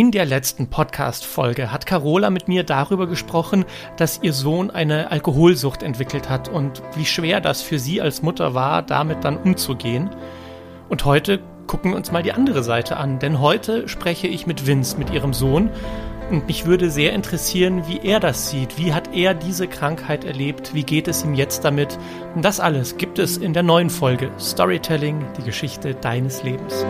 In der letzten Podcast-Folge hat Carola mit mir darüber gesprochen, dass ihr Sohn eine Alkoholsucht entwickelt hat und wie schwer das für sie als Mutter war, damit dann umzugehen. Und heute gucken wir uns mal die andere Seite an, denn heute spreche ich mit Vince, mit ihrem Sohn. Und mich würde sehr interessieren, wie er das sieht. Wie hat er diese Krankheit erlebt? Wie geht es ihm jetzt damit? Und das alles gibt es in der neuen Folge Storytelling, die Geschichte deines Lebens.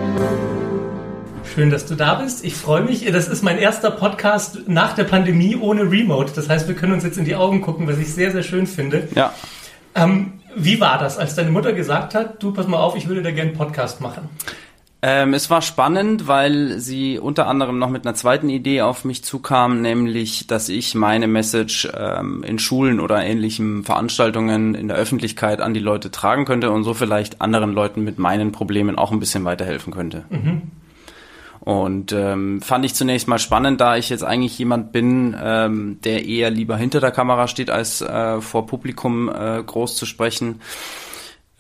Schön, dass du da bist. Ich freue mich. Das ist mein erster Podcast nach der Pandemie ohne Remote. Das heißt, wir können uns jetzt in die Augen gucken, was ich sehr, sehr schön finde. Ja. Ähm, wie war das, als deine Mutter gesagt hat, du pass mal auf, ich würde da gerne einen Podcast machen? Ähm, es war spannend, weil sie unter anderem noch mit einer zweiten Idee auf mich zukam, nämlich, dass ich meine Message ähm, in Schulen oder ähnlichen Veranstaltungen in der Öffentlichkeit an die Leute tragen könnte und so vielleicht anderen Leuten mit meinen Problemen auch ein bisschen weiterhelfen könnte. Mhm. Und ähm, fand ich zunächst mal spannend, da ich jetzt eigentlich jemand bin, ähm, der eher lieber hinter der Kamera steht, als äh, vor Publikum äh, groß zu sprechen.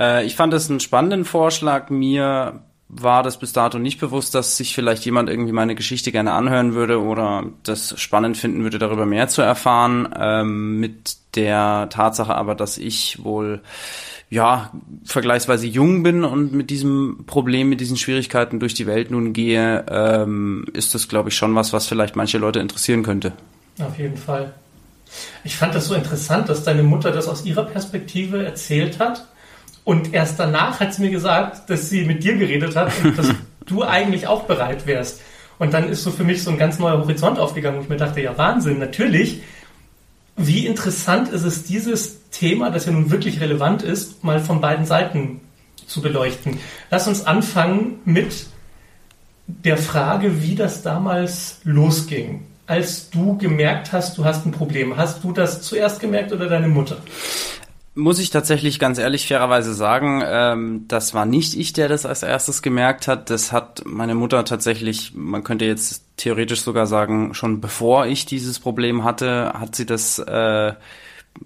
Äh, ich fand es einen spannenden Vorschlag. Mir war das bis dato nicht bewusst, dass sich vielleicht jemand irgendwie meine Geschichte gerne anhören würde oder das spannend finden würde, darüber mehr zu erfahren. Ähm, mit der Tatsache aber, dass ich wohl ja, vergleichsweise jung bin und mit diesem Problem, mit diesen Schwierigkeiten durch die Welt nun gehe, ähm, ist das, glaube ich, schon was, was vielleicht manche Leute interessieren könnte. Auf jeden Fall. Ich fand das so interessant, dass deine Mutter das aus ihrer Perspektive erzählt hat. Und erst danach hat sie mir gesagt, dass sie mit dir geredet hat und dass du eigentlich auch bereit wärst. Und dann ist so für mich so ein ganz neuer Horizont aufgegangen, wo ich mir dachte, ja Wahnsinn, natürlich wie interessant ist es, dieses Thema, das ja nun wirklich relevant ist, mal von beiden Seiten zu beleuchten. Lass uns anfangen mit der Frage, wie das damals losging. Als du gemerkt hast, du hast ein Problem. Hast du das zuerst gemerkt oder deine Mutter? Muss ich tatsächlich ganz ehrlich fairerweise sagen, ähm, das war nicht ich, der das als erstes gemerkt hat. Das hat meine Mutter tatsächlich, man könnte jetzt theoretisch sogar sagen, schon bevor ich dieses Problem hatte, hat sie das äh,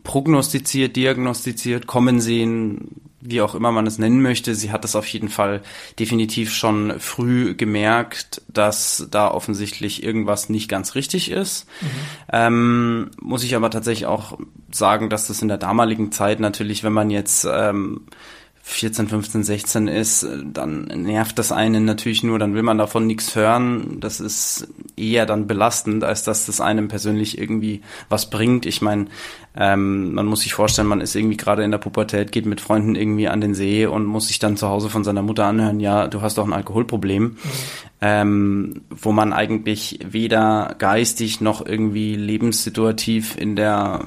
prognostiziert, diagnostiziert, kommen sehen, wie auch immer man es nennen möchte. Sie hat es auf jeden Fall definitiv schon früh gemerkt, dass da offensichtlich irgendwas nicht ganz richtig ist. Mhm. Ähm, muss ich aber tatsächlich auch sagen, dass das in der damaligen Zeit natürlich, wenn man jetzt ähm, 14, 15, 16 ist, dann nervt das einen natürlich nur, dann will man davon nichts hören. Das ist eher dann belastend, als dass das einem persönlich irgendwie was bringt. Ich meine, ähm, man muss sich vorstellen, man ist irgendwie gerade in der Pubertät, geht mit Freunden irgendwie an den See und muss sich dann zu Hause von seiner Mutter anhören, ja, du hast doch ein Alkoholproblem, mhm. ähm, wo man eigentlich weder geistig noch irgendwie lebenssituativ in der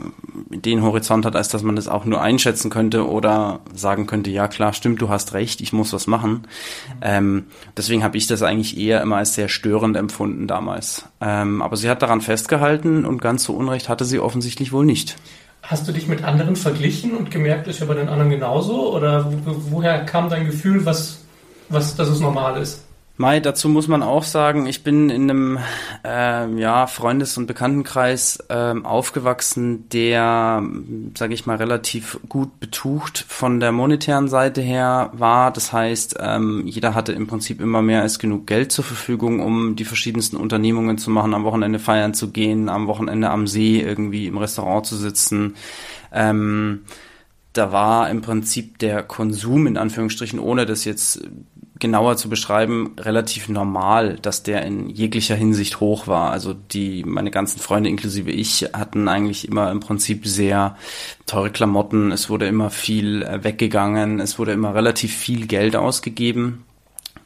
den Horizont hat, als dass man das auch nur einschätzen könnte oder sagen könnte, ja klar, stimmt, du hast recht, ich muss was machen. Mhm. Ähm, deswegen habe ich das eigentlich eher immer als sehr störend empfunden damals. Ähm, aber sie hat daran festgehalten und ganz so Unrecht hatte sie offensichtlich wohl nicht. Hast du dich mit anderen verglichen und gemerkt, ist ja bei den anderen genauso? Oder woher kam dein Gefühl, was, was, dass es normal ist? Mai, dazu muss man auch sagen, ich bin in einem äh, ja, Freundes- und Bekanntenkreis äh, aufgewachsen, der, sage ich mal, relativ gut betucht von der monetären Seite her war. Das heißt, ähm, jeder hatte im Prinzip immer mehr als genug Geld zur Verfügung, um die verschiedensten Unternehmungen zu machen, am Wochenende feiern zu gehen, am Wochenende am See irgendwie im Restaurant zu sitzen. Ähm, da war im Prinzip der Konsum in Anführungsstrichen, ohne das jetzt genauer zu beschreiben, relativ normal, dass der in jeglicher Hinsicht hoch war. Also die, meine ganzen Freunde inklusive ich hatten eigentlich immer im Prinzip sehr teure Klamotten. Es wurde immer viel äh, weggegangen. Es wurde immer relativ viel Geld ausgegeben.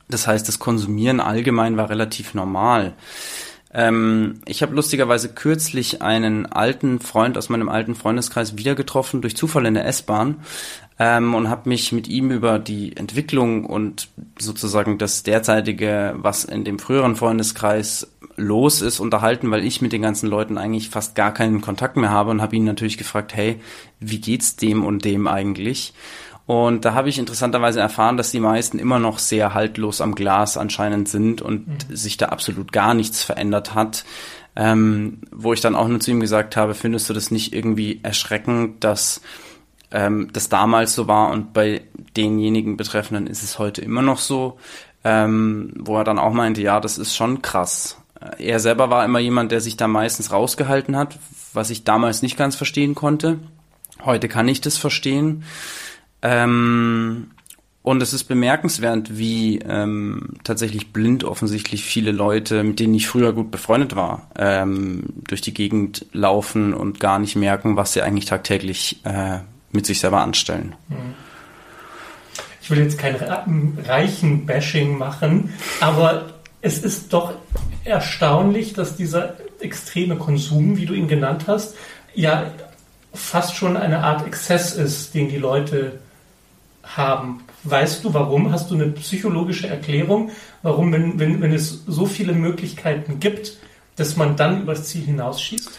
Das heißt, das Konsumieren allgemein war relativ normal. Ähm, ich habe lustigerweise kürzlich einen alten Freund aus meinem alten Freundeskreis wieder getroffen, durch Zufall in der S-Bahn ähm, und habe mich mit ihm über die Entwicklung und sozusagen das derzeitige, was in dem früheren Freundeskreis los ist, unterhalten, weil ich mit den ganzen Leuten eigentlich fast gar keinen Kontakt mehr habe und habe ihn natürlich gefragt, hey, wie geht's dem und dem eigentlich? Und da habe ich interessanterweise erfahren, dass die meisten immer noch sehr haltlos am Glas anscheinend sind und mhm. sich da absolut gar nichts verändert hat. Ähm, wo ich dann auch nur zu ihm gesagt habe, findest du das nicht irgendwie erschreckend, dass ähm, das damals so war und bei denjenigen Betreffenden ist es heute immer noch so, ähm, wo er dann auch meinte, ja, das ist schon krass. Er selber war immer jemand, der sich da meistens rausgehalten hat, was ich damals nicht ganz verstehen konnte. Heute kann ich das verstehen. Ähm, und es ist bemerkenswert, wie ähm, tatsächlich blind offensichtlich viele Leute, mit denen ich früher gut befreundet war, ähm, durch die Gegend laufen und gar nicht merken, was sie eigentlich tagtäglich äh, mit sich selber anstellen. Ich will jetzt kein reichen Bashing machen, aber es ist doch erstaunlich, dass dieser extreme Konsum, wie du ihn genannt hast, ja fast schon eine Art Exzess ist, den die Leute haben. Weißt du warum? Hast du eine psychologische Erklärung, warum, wenn, wenn, wenn es so viele Möglichkeiten gibt, dass man dann übers Ziel hinausschießt?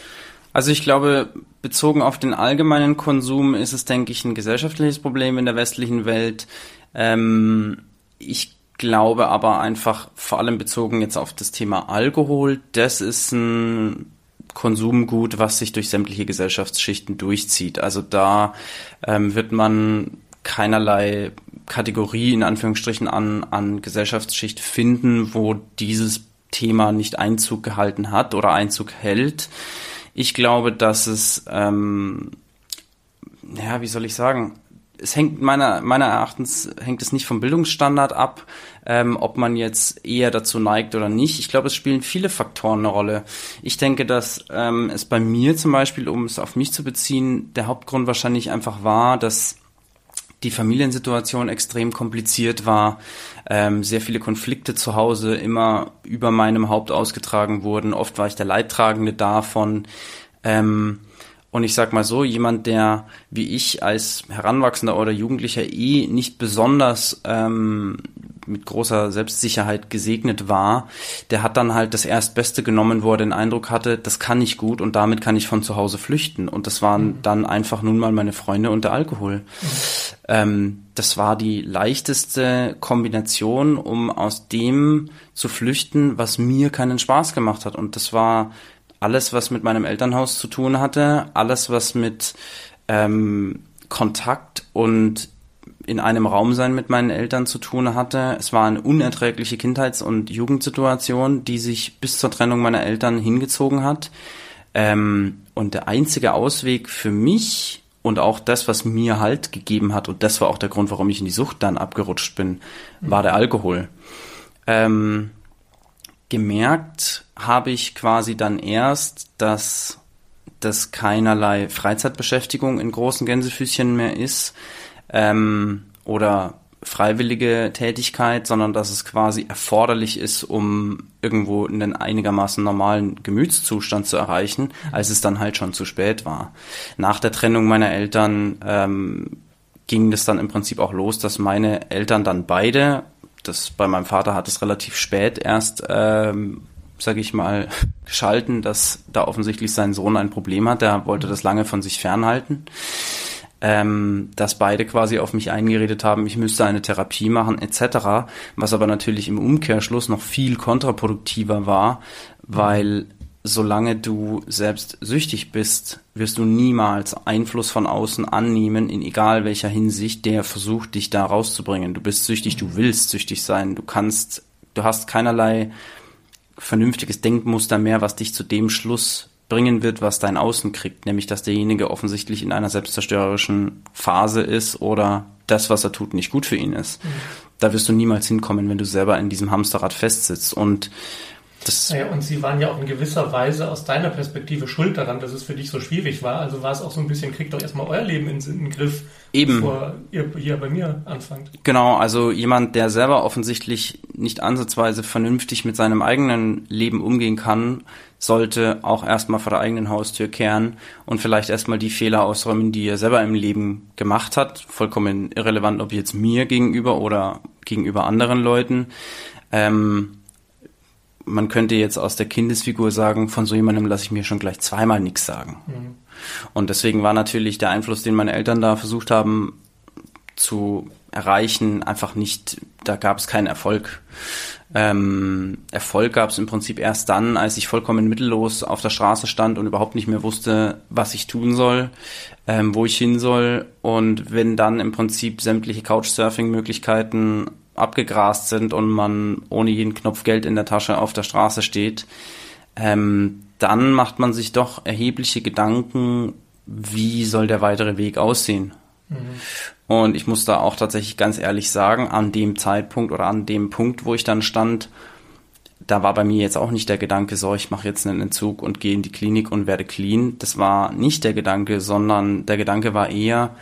Also ich glaube, bezogen auf den allgemeinen Konsum ist es, denke ich, ein gesellschaftliches Problem in der westlichen Welt. Ähm, ich glaube aber einfach, vor allem bezogen jetzt auf das Thema Alkohol, das ist ein Konsumgut, was sich durch sämtliche Gesellschaftsschichten durchzieht. Also da ähm, wird man keinerlei Kategorie in Anführungsstrichen an, an Gesellschaftsschicht finden, wo dieses Thema nicht Einzug gehalten hat oder Einzug hält. Ich glaube, dass es, ähm, ja, wie soll ich sagen, es hängt meiner, meiner Erachtens hängt es nicht vom Bildungsstandard ab, ähm, ob man jetzt eher dazu neigt oder nicht. Ich glaube, es spielen viele Faktoren eine Rolle. Ich denke, dass ähm, es bei mir zum Beispiel, um es auf mich zu beziehen, der Hauptgrund wahrscheinlich einfach war, dass die Familiensituation extrem kompliziert war, ähm, sehr viele Konflikte zu Hause immer über meinem Haupt ausgetragen wurden. Oft war ich der Leidtragende davon. Ähm, und ich sag mal so, jemand, der wie ich als Heranwachsender oder Jugendlicher eh nicht besonders ähm, mit großer Selbstsicherheit gesegnet war, der hat dann halt das Erstbeste genommen, wo er den Eindruck hatte, das kann ich gut und damit kann ich von zu Hause flüchten. Und das waren mhm. dann einfach nun mal meine Freunde und der Alkohol. Ähm, das war die leichteste Kombination, um aus dem zu flüchten, was mir keinen Spaß gemacht hat. Und das war alles, was mit meinem Elternhaus zu tun hatte, alles, was mit ähm, Kontakt und in einem Raum sein mit meinen Eltern zu tun hatte. Es war eine unerträgliche Kindheits- und Jugendsituation, die sich bis zur Trennung meiner Eltern hingezogen hat. Ähm, und der einzige Ausweg für mich und auch das, was mir Halt gegeben hat, und das war auch der Grund, warum ich in die Sucht dann abgerutscht bin, war der Alkohol. Ähm, gemerkt habe ich quasi dann erst, dass das keinerlei Freizeitbeschäftigung in großen Gänsefüßchen mehr ist ähm, oder freiwillige Tätigkeit, sondern dass es quasi erforderlich ist, um irgendwo einen einigermaßen normalen Gemütszustand zu erreichen, als es dann halt schon zu spät war. Nach der Trennung meiner Eltern ähm, ging das dann im Prinzip auch los, dass meine Eltern dann beide, das bei meinem Vater hat es relativ spät erst, ähm, sage ich mal, geschalten, dass da offensichtlich sein Sohn ein Problem hat. Der wollte das lange von sich fernhalten ähm, dass beide quasi auf mich eingeredet haben, ich müsste eine Therapie machen etc., was aber natürlich im Umkehrschluss noch viel kontraproduktiver war, weil solange du selbst süchtig bist, wirst du niemals Einfluss von außen annehmen, in egal welcher Hinsicht, der versucht, dich da rauszubringen. Du bist süchtig, du willst süchtig sein, du kannst, du hast keinerlei vernünftiges Denkmuster mehr, was dich zu dem Schluss bringen wird, was dein Außen kriegt, nämlich dass derjenige offensichtlich in einer selbstzerstörerischen Phase ist oder das, was er tut, nicht gut für ihn ist. Mhm. Da wirst du niemals hinkommen, wenn du selber in diesem Hamsterrad festsitzt. Und das naja, und sie waren ja auch in gewisser Weise aus deiner Perspektive schuld daran, dass es für dich so schwierig war. Also war es auch so ein bisschen, kriegt doch erstmal euer Leben in, in den Griff, Eben. bevor ihr hier bei mir anfangt. Genau, also jemand, der selber offensichtlich nicht ansatzweise vernünftig mit seinem eigenen Leben umgehen kann, sollte auch erstmal vor der eigenen Haustür kehren und vielleicht erstmal die Fehler ausräumen, die er selber im Leben gemacht hat. Vollkommen irrelevant, ob jetzt mir gegenüber oder gegenüber anderen Leuten. Ähm, man könnte jetzt aus der Kindesfigur sagen, von so jemandem lasse ich mir schon gleich zweimal nichts sagen. Mhm. Und deswegen war natürlich der Einfluss, den meine Eltern da versucht haben zu erreichen, einfach nicht, da gab es keinen Erfolg. Ähm, Erfolg gab es im Prinzip erst dann, als ich vollkommen mittellos auf der Straße stand und überhaupt nicht mehr wusste, was ich tun soll, ähm, wo ich hin soll. Und wenn dann im Prinzip sämtliche Couchsurfing-Möglichkeiten abgegrast sind und man ohne jeden Knopf Geld in der Tasche auf der Straße steht, ähm, dann macht man sich doch erhebliche Gedanken, wie soll der weitere Weg aussehen. Mhm. Und ich muss da auch tatsächlich ganz ehrlich sagen, an dem Zeitpunkt oder an dem Punkt, wo ich dann stand, da war bei mir jetzt auch nicht der Gedanke, so, ich mache jetzt einen Entzug und gehe in die Klinik und werde clean. Das war nicht der Gedanke, sondern der Gedanke war eher,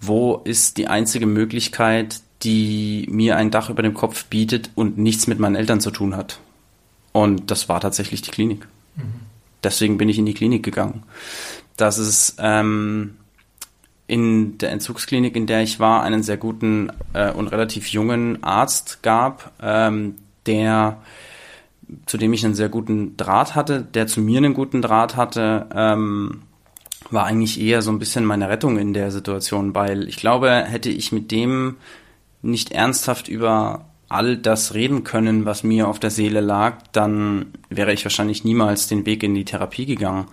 wo ist die einzige Möglichkeit, die mir ein Dach über dem Kopf bietet und nichts mit meinen Eltern zu tun hat. Und das war tatsächlich die Klinik. Mhm. Deswegen bin ich in die Klinik gegangen. Das ist ähm, in der Entzugsklinik, in der ich war, einen sehr guten äh, und relativ jungen Arzt gab, ähm, der zu dem ich einen sehr guten Draht hatte, der zu mir einen guten Draht hatte, ähm, war eigentlich eher so ein bisschen meine Rettung in der Situation, weil ich glaube, hätte ich mit dem nicht ernsthaft über all das reden können, was mir auf der Seele lag, dann wäre ich wahrscheinlich niemals den Weg in die Therapie gegangen.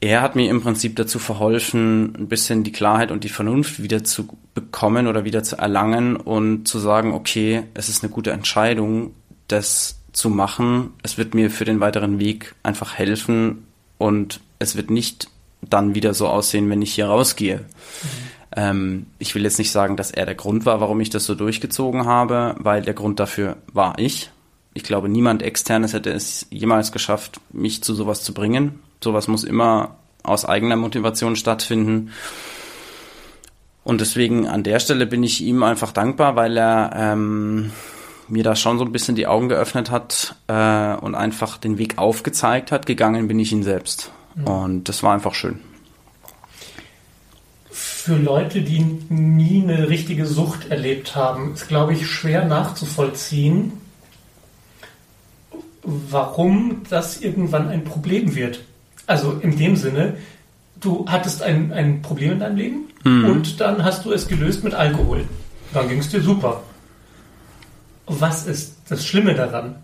Er hat mir im Prinzip dazu verholfen, ein bisschen die Klarheit und die Vernunft wieder zu bekommen oder wieder zu erlangen und zu sagen, okay, es ist eine gute Entscheidung, das zu machen. Es wird mir für den weiteren Weg einfach helfen und es wird nicht dann wieder so aussehen, wenn ich hier rausgehe. Mhm. Ähm, ich will jetzt nicht sagen, dass er der Grund war, warum ich das so durchgezogen habe, weil der Grund dafür war ich. Ich glaube, niemand externes hätte es jemals geschafft, mich zu sowas zu bringen. Sowas muss immer aus eigener Motivation stattfinden. Und deswegen an der Stelle bin ich ihm einfach dankbar, weil er ähm, mir da schon so ein bisschen die Augen geöffnet hat äh, und einfach den Weg aufgezeigt hat. Gegangen bin ich ihn selbst. Mhm. Und das war einfach schön. Für Leute, die nie eine richtige Sucht erlebt haben, ist, glaube ich, schwer nachzuvollziehen, warum das irgendwann ein Problem wird. Also in dem Sinne, du hattest ein, ein Problem in deinem Leben mhm. und dann hast du es gelöst mit Alkohol. Dann ging es dir super was ist das Schlimme daran?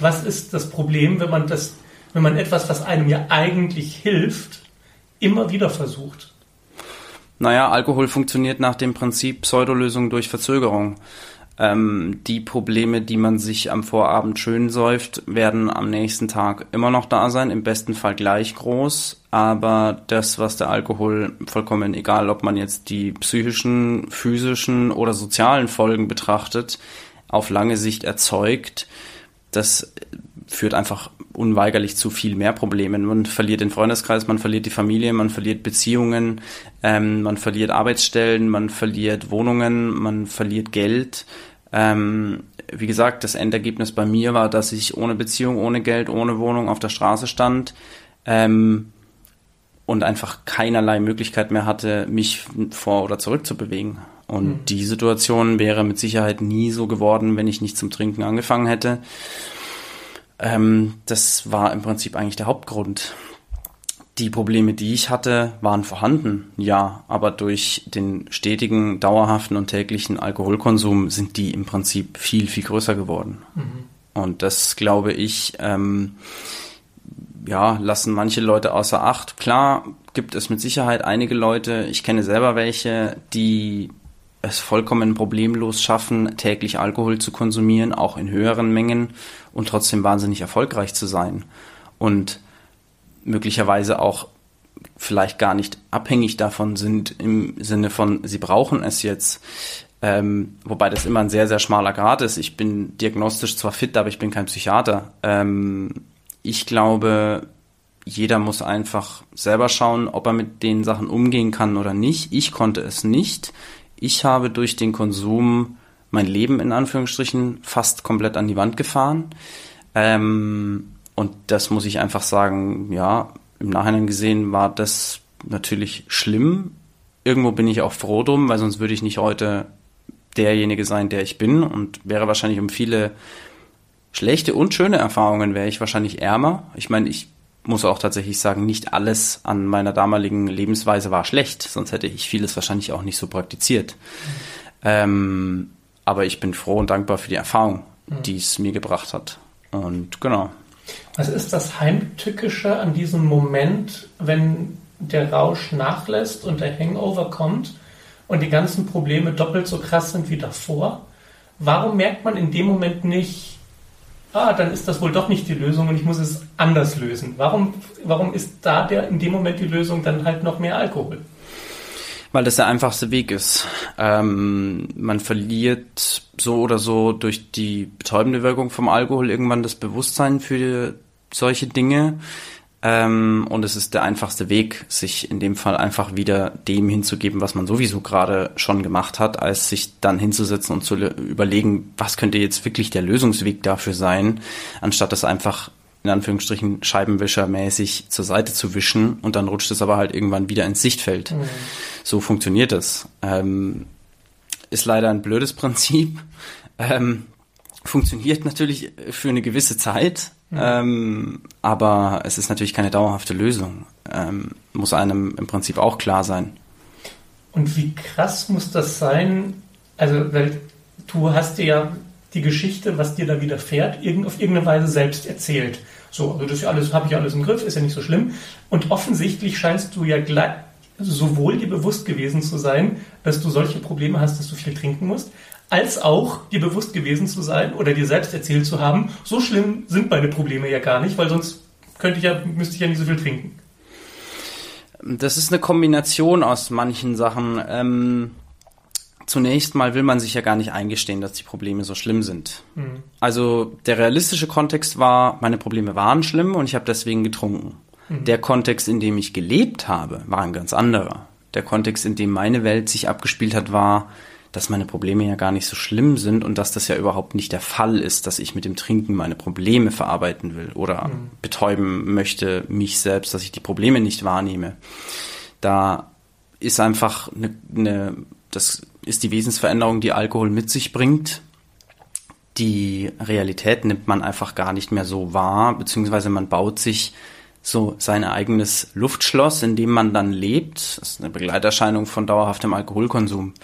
Was ist das Problem, wenn man das, wenn man etwas, was einem ja eigentlich hilft, immer wieder versucht? Naja, Alkohol funktioniert nach dem Prinzip Pseudolösung durch Verzögerung. Ähm, die Probleme, die man sich am Vorabend schön säuft, werden am nächsten Tag immer noch da sein, im besten Fall gleich groß. Aber das, was der Alkohol vollkommen egal, ob man jetzt die psychischen, physischen oder sozialen Folgen betrachtet, auf lange Sicht erzeugt, das führt einfach unweigerlich zu viel mehr Problemen. Man verliert den Freundeskreis, man verliert die Familie, man verliert Beziehungen, ähm, man verliert Arbeitsstellen, man verliert Wohnungen, man verliert Geld. Ähm, wie gesagt, das Endergebnis bei mir war, dass ich ohne Beziehung, ohne Geld, ohne Wohnung auf der Straße stand ähm, und einfach keinerlei Möglichkeit mehr hatte, mich vor oder zurück zu bewegen. Und mhm. die Situation wäre mit Sicherheit nie so geworden, wenn ich nicht zum Trinken angefangen hätte. Ähm, das war im Prinzip eigentlich der Hauptgrund. Die Probleme, die ich hatte, waren vorhanden, ja, aber durch den stetigen, dauerhaften und täglichen Alkoholkonsum sind die im Prinzip viel, viel größer geworden. Mhm. Und das glaube ich, ähm, ja, lassen manche Leute außer Acht. Klar gibt es mit Sicherheit einige Leute, ich kenne selber welche, die es vollkommen problemlos schaffen, täglich Alkohol zu konsumieren, auch in höheren Mengen und trotzdem wahnsinnig erfolgreich zu sein. Und möglicherweise auch vielleicht gar nicht abhängig davon sind im Sinne von, sie brauchen es jetzt. Ähm, wobei das immer ein sehr, sehr schmaler Grad ist. Ich bin diagnostisch zwar fit, aber ich bin kein Psychiater. Ähm, ich glaube, jeder muss einfach selber schauen, ob er mit den Sachen umgehen kann oder nicht. Ich konnte es nicht ich habe durch den Konsum mein Leben in Anführungsstrichen fast komplett an die Wand gefahren. Ähm, und das muss ich einfach sagen, ja, im Nachhinein gesehen war das natürlich schlimm. Irgendwo bin ich auch froh drum, weil sonst würde ich nicht heute derjenige sein, der ich bin und wäre wahrscheinlich um viele schlechte und schöne Erfahrungen wäre ich wahrscheinlich ärmer. Ich meine, ich muss auch tatsächlich sagen, nicht alles an meiner damaligen Lebensweise war schlecht, sonst hätte ich vieles wahrscheinlich auch nicht so praktiziert. Mhm. Ähm, aber ich bin froh und dankbar für die Erfahrung, mhm. die es mir gebracht hat. Und genau. Was ist das Heimtückische an diesem Moment, wenn der Rausch nachlässt und der Hangover kommt und die ganzen Probleme doppelt so krass sind wie davor? Warum merkt man in dem Moment nicht, ah, dann ist das wohl doch nicht die Lösung und ich muss es anders lösen. Warum, warum ist da der, in dem Moment die Lösung dann halt noch mehr Alkohol? Weil das der einfachste Weg ist. Ähm, man verliert so oder so durch die betäubende Wirkung vom Alkohol irgendwann das Bewusstsein für solche Dinge. Ähm, und es ist der einfachste Weg, sich in dem Fall einfach wieder dem hinzugeben, was man sowieso gerade schon gemacht hat, als sich dann hinzusetzen und zu überlegen, was könnte jetzt wirklich der Lösungsweg dafür sein, anstatt das einfach in Anführungsstrichen scheibenwischermäßig zur Seite zu wischen und dann rutscht es aber halt irgendwann wieder ins Sichtfeld. Mhm. So funktioniert es. Ähm, ist leider ein blödes Prinzip. Ähm, funktioniert natürlich für eine gewisse Zeit, Mhm. Ähm, aber es ist natürlich keine dauerhafte Lösung. Ähm, muss einem im Prinzip auch klar sein. Und wie krass muss das sein? Also, weil du hast dir ja die Geschichte, was dir da widerfährt, auf irgendeine Weise selbst erzählt. So, also das alles, habe ich alles im Griff, ist ja nicht so schlimm. Und offensichtlich scheinst du ja gleich, sowohl dir bewusst gewesen zu sein, dass du solche Probleme hast, dass du viel trinken musst, als auch dir bewusst gewesen zu sein oder dir selbst erzählt zu haben, so schlimm sind meine Probleme ja gar nicht, weil sonst könnte ich ja, müsste ich ja nicht so viel trinken. Das ist eine Kombination aus manchen Sachen. Ähm, zunächst mal will man sich ja gar nicht eingestehen, dass die Probleme so schlimm sind. Mhm. Also der realistische Kontext war, meine Probleme waren schlimm und ich habe deswegen getrunken. Mhm. Der Kontext, in dem ich gelebt habe, war ein ganz anderer. Der Kontext, in dem meine Welt sich abgespielt hat, war, dass meine Probleme ja gar nicht so schlimm sind und dass das ja überhaupt nicht der Fall ist, dass ich mit dem Trinken meine Probleme verarbeiten will oder mhm. betäuben möchte mich selbst, dass ich die Probleme nicht wahrnehme. Da ist einfach eine, eine das ist die Wesensveränderung, die Alkohol mit sich bringt. Die Realität nimmt man einfach gar nicht mehr so wahr, beziehungsweise man baut sich so sein eigenes Luftschloss, in dem man dann lebt. Das ist eine Begleiterscheinung von dauerhaftem Alkoholkonsum.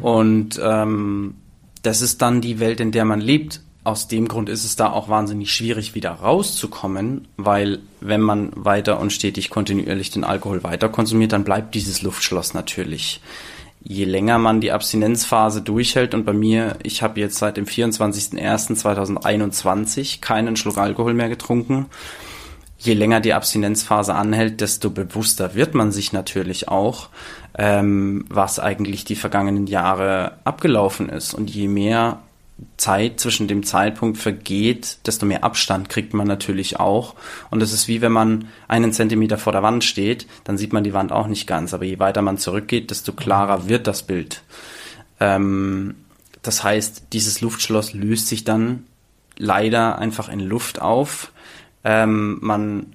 Und ähm, das ist dann die Welt, in der man lebt. Aus dem Grund ist es da auch wahnsinnig schwierig, wieder rauszukommen, weil wenn man weiter und stetig kontinuierlich den Alkohol weiter konsumiert, dann bleibt dieses Luftschloss natürlich. Je länger man die Abstinenzphase durchhält und bei mir, ich habe jetzt seit dem 24.01.2021 keinen Schluck Alkohol mehr getrunken, je länger die Abstinenzphase anhält, desto bewusster wird man sich natürlich auch, ähm, was eigentlich die vergangenen Jahre abgelaufen ist. Und je mehr Zeit zwischen dem Zeitpunkt vergeht, desto mehr Abstand kriegt man natürlich auch. Und es ist wie wenn man einen Zentimeter vor der Wand steht, dann sieht man die Wand auch nicht ganz. Aber je weiter man zurückgeht, desto klarer wird das Bild. Ähm, das heißt, dieses Luftschloss löst sich dann leider einfach in Luft auf. Ähm, man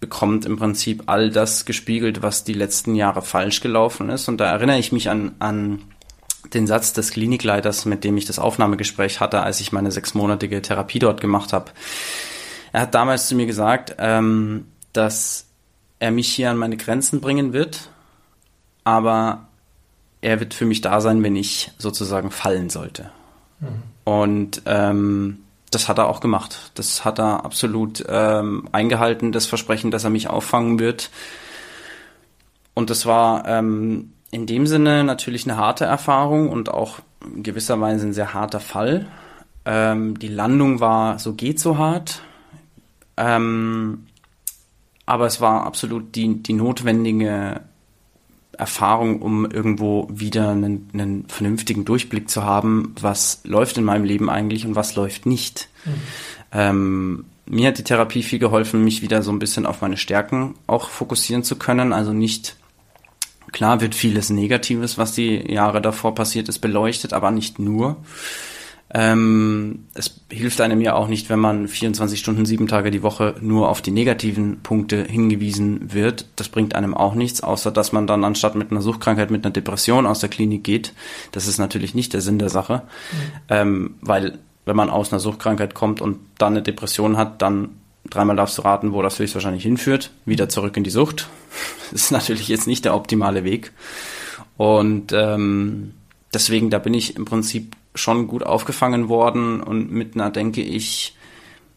bekommt im Prinzip all das gespiegelt, was die letzten Jahre falsch gelaufen ist. Und da erinnere ich mich an, an den Satz des Klinikleiters, mit dem ich das Aufnahmegespräch hatte, als ich meine sechsmonatige Therapie dort gemacht habe. Er hat damals zu mir gesagt, ähm, dass er mich hier an meine Grenzen bringen wird, aber er wird für mich da sein, wenn ich sozusagen fallen sollte. Mhm. Und ähm, das hat er auch gemacht. Das hat er absolut ähm, eingehalten, das Versprechen, dass er mich auffangen wird. Und das war ähm, in dem Sinne natürlich eine harte Erfahrung und auch in gewisser Weise ein sehr harter Fall. Ähm, die Landung war so geht so hart. Ähm, aber es war absolut die, die notwendige Erfahrung, um irgendwo wieder einen, einen vernünftigen Durchblick zu haben, was läuft in meinem Leben eigentlich und was läuft nicht. Mhm. Ähm, mir hat die Therapie viel geholfen, mich wieder so ein bisschen auf meine Stärken auch fokussieren zu können. Also nicht, klar wird vieles Negatives, was die Jahre davor passiert ist, beleuchtet, aber nicht nur. Ähm, es hilft einem ja auch nicht, wenn man 24 Stunden, sieben Tage die Woche nur auf die negativen Punkte hingewiesen wird. Das bringt einem auch nichts, außer dass man dann anstatt mit einer Suchtkrankheit mit einer Depression aus der Klinik geht. Das ist natürlich nicht der Sinn der Sache, mhm. ähm, weil wenn man aus einer Suchtkrankheit kommt und dann eine Depression hat, dann dreimal darfst du raten, wo das höchstwahrscheinlich hinführt. Wieder zurück in die Sucht. Das ist natürlich jetzt nicht der optimale Weg. Und ähm, deswegen, da bin ich im Prinzip schon gut aufgefangen worden und mit einer, denke ich,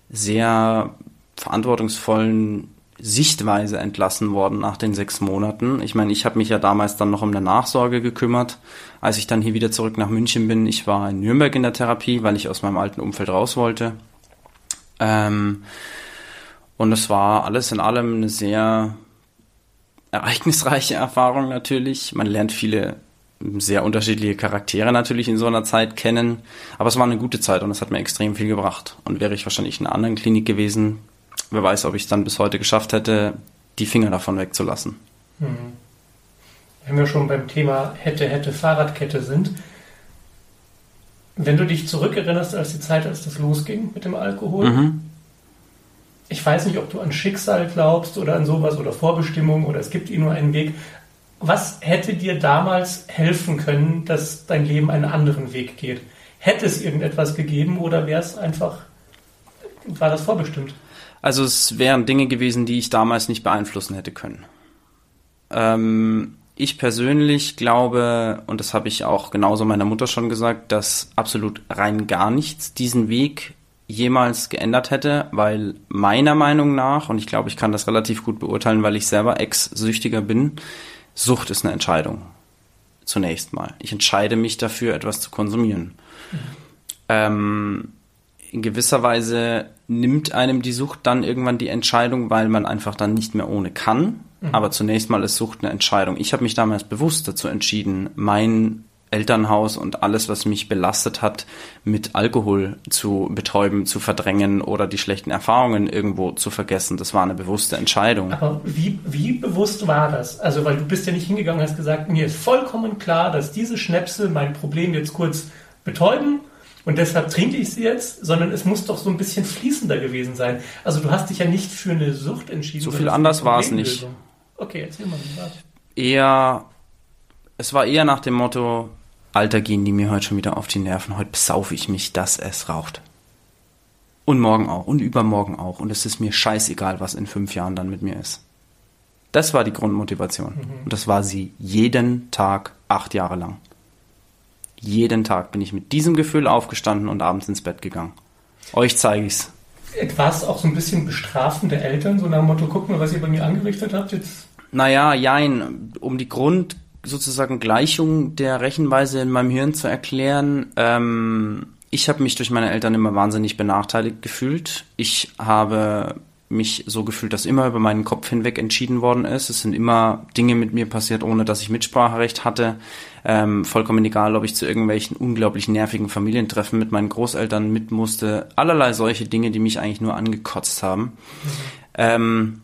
sehr verantwortungsvollen Sichtweise entlassen worden nach den sechs Monaten. Ich meine, ich habe mich ja damals dann noch um eine Nachsorge gekümmert, als ich dann hier wieder zurück nach München bin. Ich war in Nürnberg in der Therapie, weil ich aus meinem alten Umfeld raus wollte. Ähm, und es war alles in allem eine sehr ereignisreiche Erfahrung natürlich. Man lernt viele sehr unterschiedliche Charaktere natürlich in so einer Zeit kennen. Aber es war eine gute Zeit und es hat mir extrem viel gebracht. Und wäre ich wahrscheinlich in einer anderen Klinik gewesen, wer weiß, ob ich es dann bis heute geschafft hätte, die Finger davon wegzulassen. Hm. Wenn wir schon beim Thema hätte, hätte, Fahrradkette sind, wenn du dich zurückerinnerst als die Zeit, als das losging mit dem Alkohol, mhm. ich weiß nicht, ob du an Schicksal glaubst oder an sowas oder Vorbestimmung oder es gibt eh nur einen Weg. Was hätte dir damals helfen können, dass dein Leben einen anderen Weg geht? Hätte es irgendetwas gegeben oder wäre es einfach, war das vorbestimmt? Also es wären Dinge gewesen, die ich damals nicht beeinflussen hätte können. Ähm, ich persönlich glaube, und das habe ich auch genauso meiner Mutter schon gesagt, dass absolut rein gar nichts diesen Weg jemals geändert hätte, weil meiner Meinung nach, und ich glaube, ich kann das relativ gut beurteilen, weil ich selber Ex-Süchtiger bin, Sucht ist eine Entscheidung. Zunächst mal. Ich entscheide mich dafür, etwas zu konsumieren. Mhm. Ähm, in gewisser Weise nimmt einem die Sucht dann irgendwann die Entscheidung, weil man einfach dann nicht mehr ohne kann. Mhm. Aber zunächst mal ist Sucht eine Entscheidung. Ich habe mich damals bewusst dazu entschieden, mein Elternhaus und alles, was mich belastet hat, mit Alkohol zu betäuben, zu verdrängen oder die schlechten Erfahrungen irgendwo zu vergessen. Das war eine bewusste Entscheidung. Aber wie, wie bewusst war das? Also, weil du bist ja nicht hingegangen und hast gesagt, mir ist vollkommen klar, dass diese Schnäpse mein Problem jetzt kurz betäuben und deshalb trinke ich sie jetzt, sondern es muss doch so ein bisschen fließender gewesen sein. Also du hast dich ja nicht für eine Sucht entschieden. So viel anders war es nicht. Okay, erzähl mal. Was. Eher, es war eher nach dem Motto, Alter, gehen die mir heute schon wieder auf die Nerven. Heute besaufe ich mich, dass es raucht. Und morgen auch und übermorgen auch. Und es ist mir scheißegal, was in fünf Jahren dann mit mir ist. Das war die Grundmotivation. Mhm. Und das war sie jeden Tag, acht Jahre lang. Jeden Tag bin ich mit diesem Gefühl aufgestanden und abends ins Bett gegangen. Euch zeige ich's. Etwas auch so ein bisschen bestrafen der Eltern, so nach dem Motto, guck mal, was ihr bei mir angerichtet habt jetzt? Naja, jein, um die Grund, sozusagen Gleichung der Rechenweise in meinem Hirn zu erklären. Ähm, ich habe mich durch meine Eltern immer wahnsinnig benachteiligt gefühlt. Ich habe mich so gefühlt, dass immer über meinen Kopf hinweg entschieden worden ist. Es sind immer Dinge mit mir passiert, ohne dass ich Mitspracherecht hatte. Ähm, vollkommen egal, ob ich zu irgendwelchen unglaublich nervigen Familientreffen mit meinen Großeltern mit musste. Allerlei solche Dinge, die mich eigentlich nur angekotzt haben. Mhm. Ähm,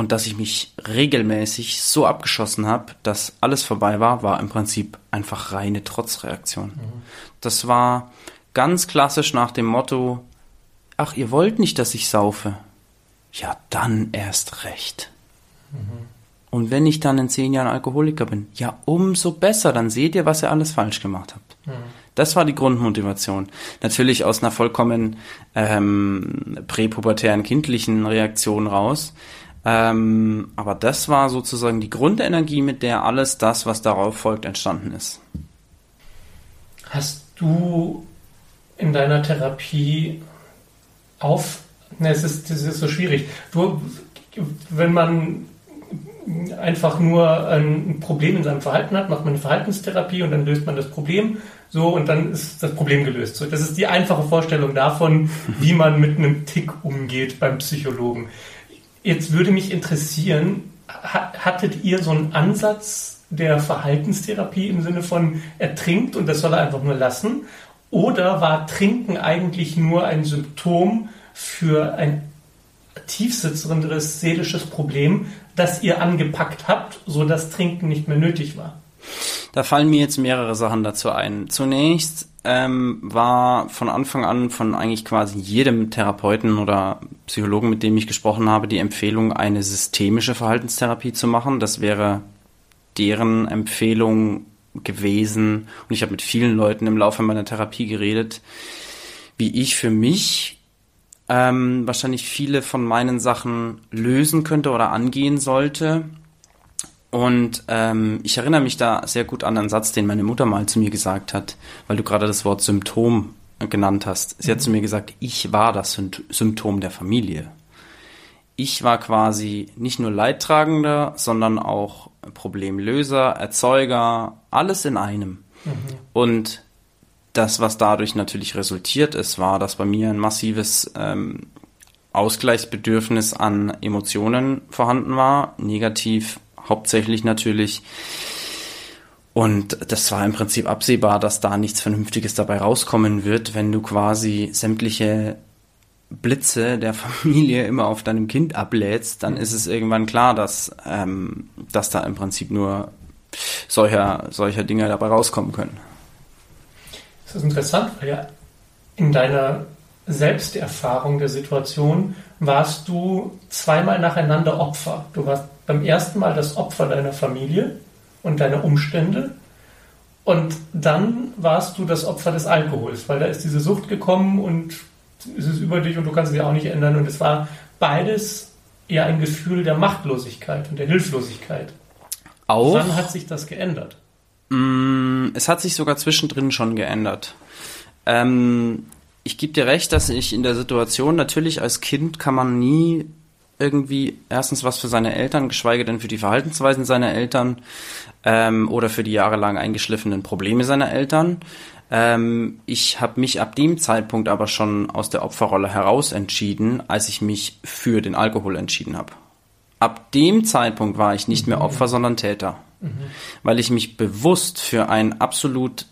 und dass ich mich regelmäßig so abgeschossen habe, dass alles vorbei war, war im Prinzip einfach reine Trotzreaktion. Mhm. Das war ganz klassisch nach dem Motto, ach, ihr wollt nicht, dass ich saufe. Ja, dann erst recht. Mhm. Und wenn ich dann in zehn Jahren Alkoholiker bin, ja, umso besser, dann seht ihr, was ihr alles falsch gemacht habt. Mhm. Das war die Grundmotivation. Natürlich aus einer vollkommen ähm, präpubertären kindlichen Reaktion raus. Ähm, aber das war sozusagen die Grundenergie, mit der alles das, was darauf folgt, entstanden ist. Hast du in deiner Therapie auf, ne, es ist, das ist so schwierig. Du, wenn man einfach nur ein Problem in seinem Verhalten hat, macht man eine Verhaltenstherapie und dann löst man das Problem so und dann ist das Problem gelöst. So, das ist die einfache Vorstellung davon, wie man mit einem Tick umgeht beim Psychologen. Jetzt würde mich interessieren, hattet ihr so einen Ansatz der Verhaltenstherapie im Sinne von, er trinkt und das soll er einfach nur lassen? Oder war Trinken eigentlich nur ein Symptom für ein tiefsitzenderes seelisches Problem, das ihr angepackt habt, sodass Trinken nicht mehr nötig war? Da fallen mir jetzt mehrere Sachen dazu ein. Zunächst ähm, war von Anfang an von eigentlich quasi jedem Therapeuten oder Psychologen, mit dem ich gesprochen habe, die Empfehlung, eine systemische Verhaltenstherapie zu machen. Das wäre deren Empfehlung gewesen. Und ich habe mit vielen Leuten im Laufe meiner Therapie geredet, wie ich für mich ähm, wahrscheinlich viele von meinen Sachen lösen könnte oder angehen sollte. Und ähm, ich erinnere mich da sehr gut an einen Satz, den meine Mutter mal zu mir gesagt hat, weil du gerade das Wort Symptom genannt hast. Sie mhm. hat zu mir gesagt, ich war das Symptom der Familie. Ich war quasi nicht nur Leidtragender, sondern auch Problemlöser, Erzeuger, alles in einem. Mhm. Und das, was dadurch natürlich resultiert ist, war, dass bei mir ein massives ähm, Ausgleichsbedürfnis an Emotionen vorhanden war, negativ hauptsächlich natürlich. Und das war im Prinzip absehbar, dass da nichts Vernünftiges dabei rauskommen wird, wenn du quasi sämtliche Blitze der Familie immer auf deinem Kind ablädst, dann ist es irgendwann klar, dass, ähm, dass da im Prinzip nur solcher, solcher Dinge dabei rauskommen können. Das ist interessant, weil ja in deiner Selbsterfahrung der Situation warst du zweimal nacheinander Opfer. Du warst beim ersten Mal das Opfer deiner Familie und deiner Umstände. Und dann warst du das Opfer des Alkohols, weil da ist diese Sucht gekommen und es ist über dich und du kannst sie auch nicht ändern. Und es war beides eher ein Gefühl der Machtlosigkeit und der Hilflosigkeit. Auch? Wann hat sich das geändert? Mm, es hat sich sogar zwischendrin schon geändert. Ähm, ich gebe dir recht, dass ich in der Situation, natürlich als Kind kann man nie irgendwie erstens was für seine Eltern, geschweige denn für die Verhaltensweisen seiner Eltern ähm, oder für die jahrelang eingeschliffenen Probleme seiner Eltern. Ähm, ich habe mich ab dem Zeitpunkt aber schon aus der Opferrolle heraus entschieden, als ich mich für den Alkohol entschieden habe. Ab dem Zeitpunkt war ich nicht mehr mhm. Opfer, sondern Täter, mhm. weil ich mich bewusst für ein absolut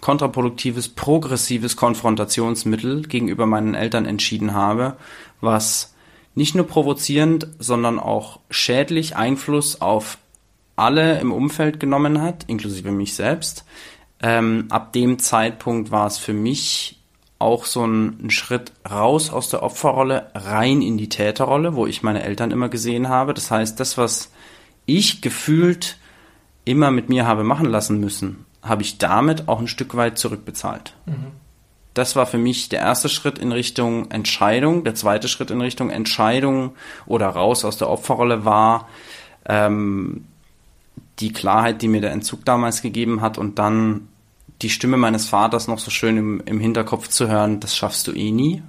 kontraproduktives, progressives Konfrontationsmittel gegenüber meinen Eltern entschieden habe, was nicht nur provozierend, sondern auch schädlich Einfluss auf alle im Umfeld genommen hat, inklusive mich selbst, ähm, ab dem Zeitpunkt war es für mich auch so ein, ein, Schritt raus aus der Opferrolle, rein in die Täterrolle, wo ich meine Eltern immer gesehen habe. Das heißt, das, was ich gefühlt immer mit mir habe machen lassen müssen, habe ich damit auch ein Stück weit zurückbezahlt. Mhm. Das war für mich der erste Schritt in Richtung Entscheidung. Der zweite Schritt in Richtung Entscheidung oder raus aus der Opferrolle war ähm, die Klarheit, die mir der Entzug damals gegeben hat und dann die Stimme meines Vaters noch so schön im, im Hinterkopf zu hören, das schaffst du eh nie.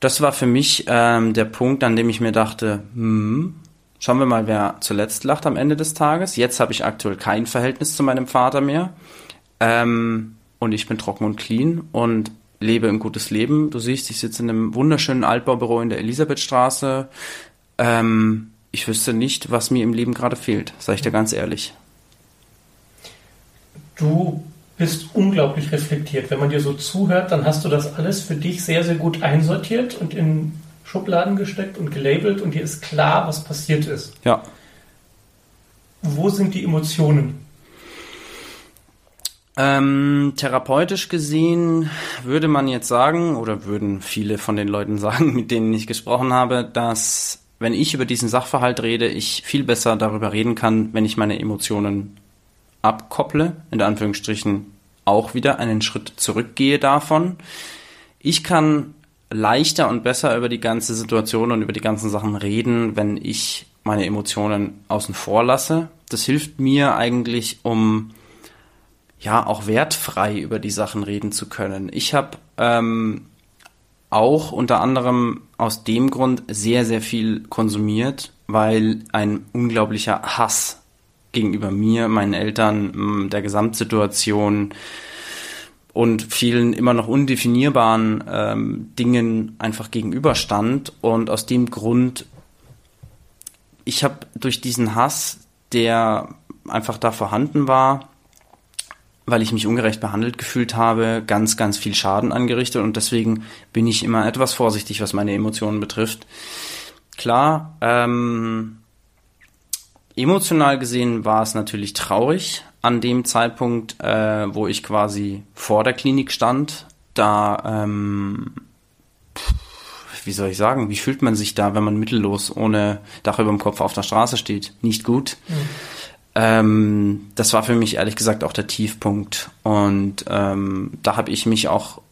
Das war für mich ähm, der Punkt, an dem ich mir dachte, hm, schauen wir mal, wer zuletzt lacht am Ende des Tages. Jetzt habe ich aktuell kein Verhältnis zu meinem Vater mehr. Ähm, und ich bin trocken und clean und lebe ein gutes Leben. Du siehst, ich sitze in einem wunderschönen Altbaubüro in der Elisabethstraße. Ähm, ich wüsste nicht, was mir im Leben gerade fehlt, sage ich dir ganz ehrlich. Du bist unglaublich reflektiert. Wenn man dir so zuhört, dann hast du das alles für dich sehr, sehr gut einsortiert und in Schubladen gesteckt und gelabelt und dir ist klar, was passiert ist. Ja. Wo sind die Emotionen? Ähm, therapeutisch gesehen würde man jetzt sagen, oder würden viele von den Leuten sagen, mit denen ich gesprochen habe, dass wenn ich über diesen Sachverhalt rede, ich viel besser darüber reden kann, wenn ich meine Emotionen abkopple, in Anführungsstrichen auch wieder einen Schritt zurückgehe davon. Ich kann leichter und besser über die ganze Situation und über die ganzen Sachen reden, wenn ich meine Emotionen außen vor lasse. Das hilft mir eigentlich, um ja auch wertfrei über die Sachen reden zu können. Ich habe ähm, auch unter anderem aus dem Grund sehr, sehr viel konsumiert, weil ein unglaublicher Hass gegenüber mir, meinen Eltern, der Gesamtsituation und vielen immer noch undefinierbaren ähm, Dingen einfach gegenüberstand. Und aus dem Grund, ich habe durch diesen Hass, der einfach da vorhanden war, weil ich mich ungerecht behandelt gefühlt habe, ganz, ganz viel Schaden angerichtet und deswegen bin ich immer etwas vorsichtig, was meine Emotionen betrifft. Klar, ähm, Emotional gesehen war es natürlich traurig an dem Zeitpunkt, äh, wo ich quasi vor der Klinik stand. Da, ähm, wie soll ich sagen, wie fühlt man sich da, wenn man mittellos ohne Dach über dem Kopf auf der Straße steht? Nicht gut. Mhm. Ähm, das war für mich ehrlich gesagt auch der Tiefpunkt. Und ähm, da habe ich mich auch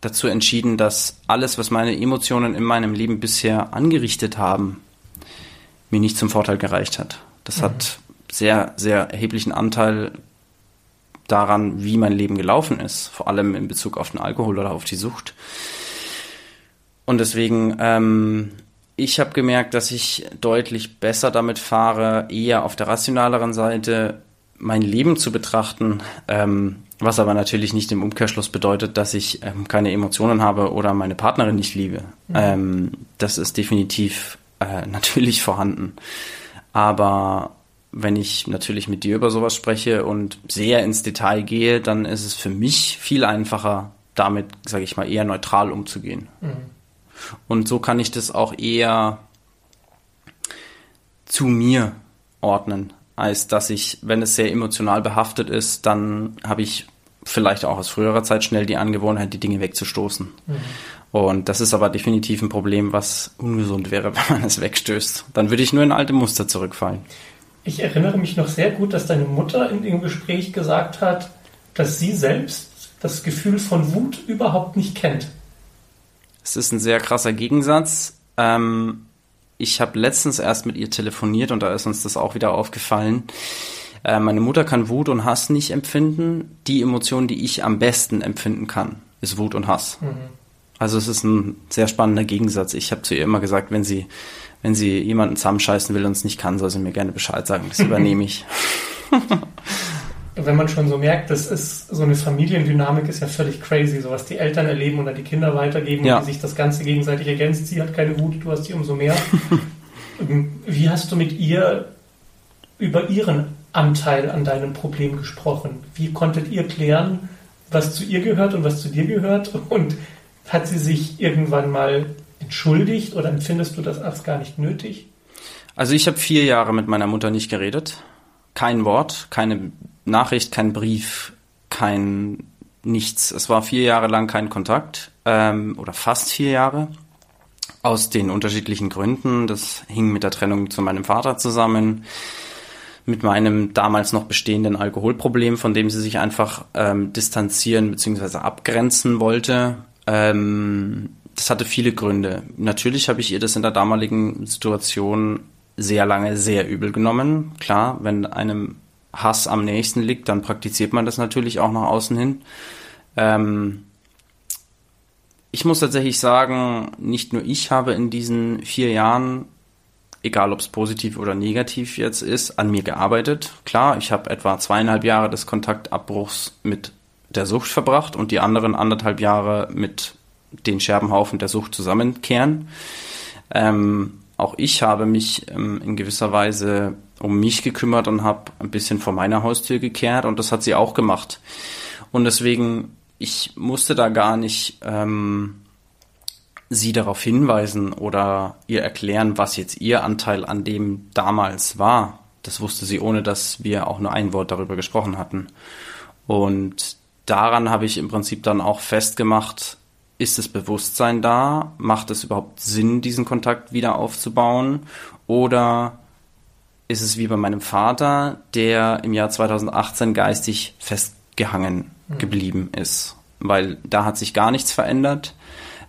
dazu entschieden, dass alles, was meine Emotionen in meinem Leben bisher angerichtet haben, mir nicht zum Vorteil gereicht hat. Das mhm. hat sehr, sehr erheblichen Anteil daran, wie mein Leben gelaufen ist, vor allem in Bezug auf den Alkohol oder auf die Sucht. Und deswegen, ähm, ich habe gemerkt, dass ich deutlich besser damit fahre, eher auf der rationaleren Seite mein Leben zu betrachten, ähm, Was aber natürlich nicht im Umkehrschluss bedeutet, dass ich ähm, keine Emotionen habe oder meine Partnerin nicht liebe. Mhm. Ähm, das ist definitiv äh, natürlich vorhanden. Aber wenn ich natürlich mit dir über sowas spreche und sehr ins Detail gehe, dann ist es für mich viel einfacher, damit, sage ich mal, eher neutral umzugehen. Mhm. Und so kann ich das auch eher zu mir ordnen, als dass ich, wenn es sehr emotional behaftet ist, dann habe ich vielleicht auch aus früherer Zeit schnell die Angewohnheit, die Dinge wegzustoßen. Mhm. Und das ist aber definitiv ein Problem, was ungesund wäre, wenn man es wegstößt. Dann würde ich nur in alte Muster zurückfallen. Ich erinnere mich noch sehr gut, dass deine Mutter in dem Gespräch gesagt hat, dass sie selbst das Gefühl von Wut überhaupt nicht kennt. Es ist ein sehr krasser Gegensatz. Ähm, ich habe letztens erst mit ihr telefoniert und da ist uns das auch wieder aufgefallen. Äh, meine Mutter kann Wut und Hass nicht empfinden. Die Emotion, die ich am besten empfinden kann, ist Wut und Hass. Mhm. Also es ist ein sehr spannender Gegensatz. Ich habe zu ihr immer gesagt, wenn sie, wenn sie jemanden zusammenscheißen will und es nicht kann, soll sie mir gerne Bescheid sagen. Das übernehme ich. wenn man schon so merkt, das ist so eine Familiendynamik ist ja völlig crazy, so was die Eltern erleben oder die Kinder weitergeben, ja. wie sich das Ganze gegenseitig ergänzt. Sie hat keine Wut, du hast sie umso mehr. wie hast du mit ihr über ihren Anteil an deinem Problem gesprochen? Wie konntet ihr klären, was zu ihr gehört und was zu dir gehört? Und hat sie sich irgendwann mal entschuldigt oder empfindest du das als gar nicht nötig? Also ich habe vier Jahre mit meiner Mutter nicht geredet. Kein Wort, keine Nachricht, kein Brief, kein nichts. Es war vier Jahre lang kein Kontakt ähm, oder fast vier Jahre. Aus den unterschiedlichen Gründen. Das hing mit der Trennung zu meinem Vater zusammen mit meinem damals noch bestehenden Alkoholproblem, von dem sie sich einfach ähm, distanzieren bzw. abgrenzen wollte. Ähm, das hatte viele Gründe. Natürlich habe ich ihr das in der damaligen Situation sehr lange sehr übel genommen. Klar, wenn einem Hass am nächsten liegt, dann praktiziert man das natürlich auch nach außen hin. Ähm, ich muss tatsächlich sagen, nicht nur ich habe in diesen vier Jahren egal ob es positiv oder negativ jetzt ist, an mir gearbeitet. Klar, ich habe etwa zweieinhalb Jahre des Kontaktabbruchs mit der Sucht verbracht und die anderen anderthalb Jahre mit den Scherbenhaufen der Sucht zusammenkehren. Ähm, auch ich habe mich ähm, in gewisser Weise um mich gekümmert und habe ein bisschen vor meiner Haustür gekehrt und das hat sie auch gemacht. Und deswegen, ich musste da gar nicht ähm, sie darauf hinweisen oder ihr erklären, was jetzt ihr Anteil an dem damals war. Das wusste sie, ohne dass wir auch nur ein Wort darüber gesprochen hatten. Und daran habe ich im Prinzip dann auch festgemacht, ist das Bewusstsein da? Macht es überhaupt Sinn, diesen Kontakt wieder aufzubauen? Oder ist es wie bei meinem Vater, der im Jahr 2018 geistig festgehangen mhm. geblieben ist? Weil da hat sich gar nichts verändert.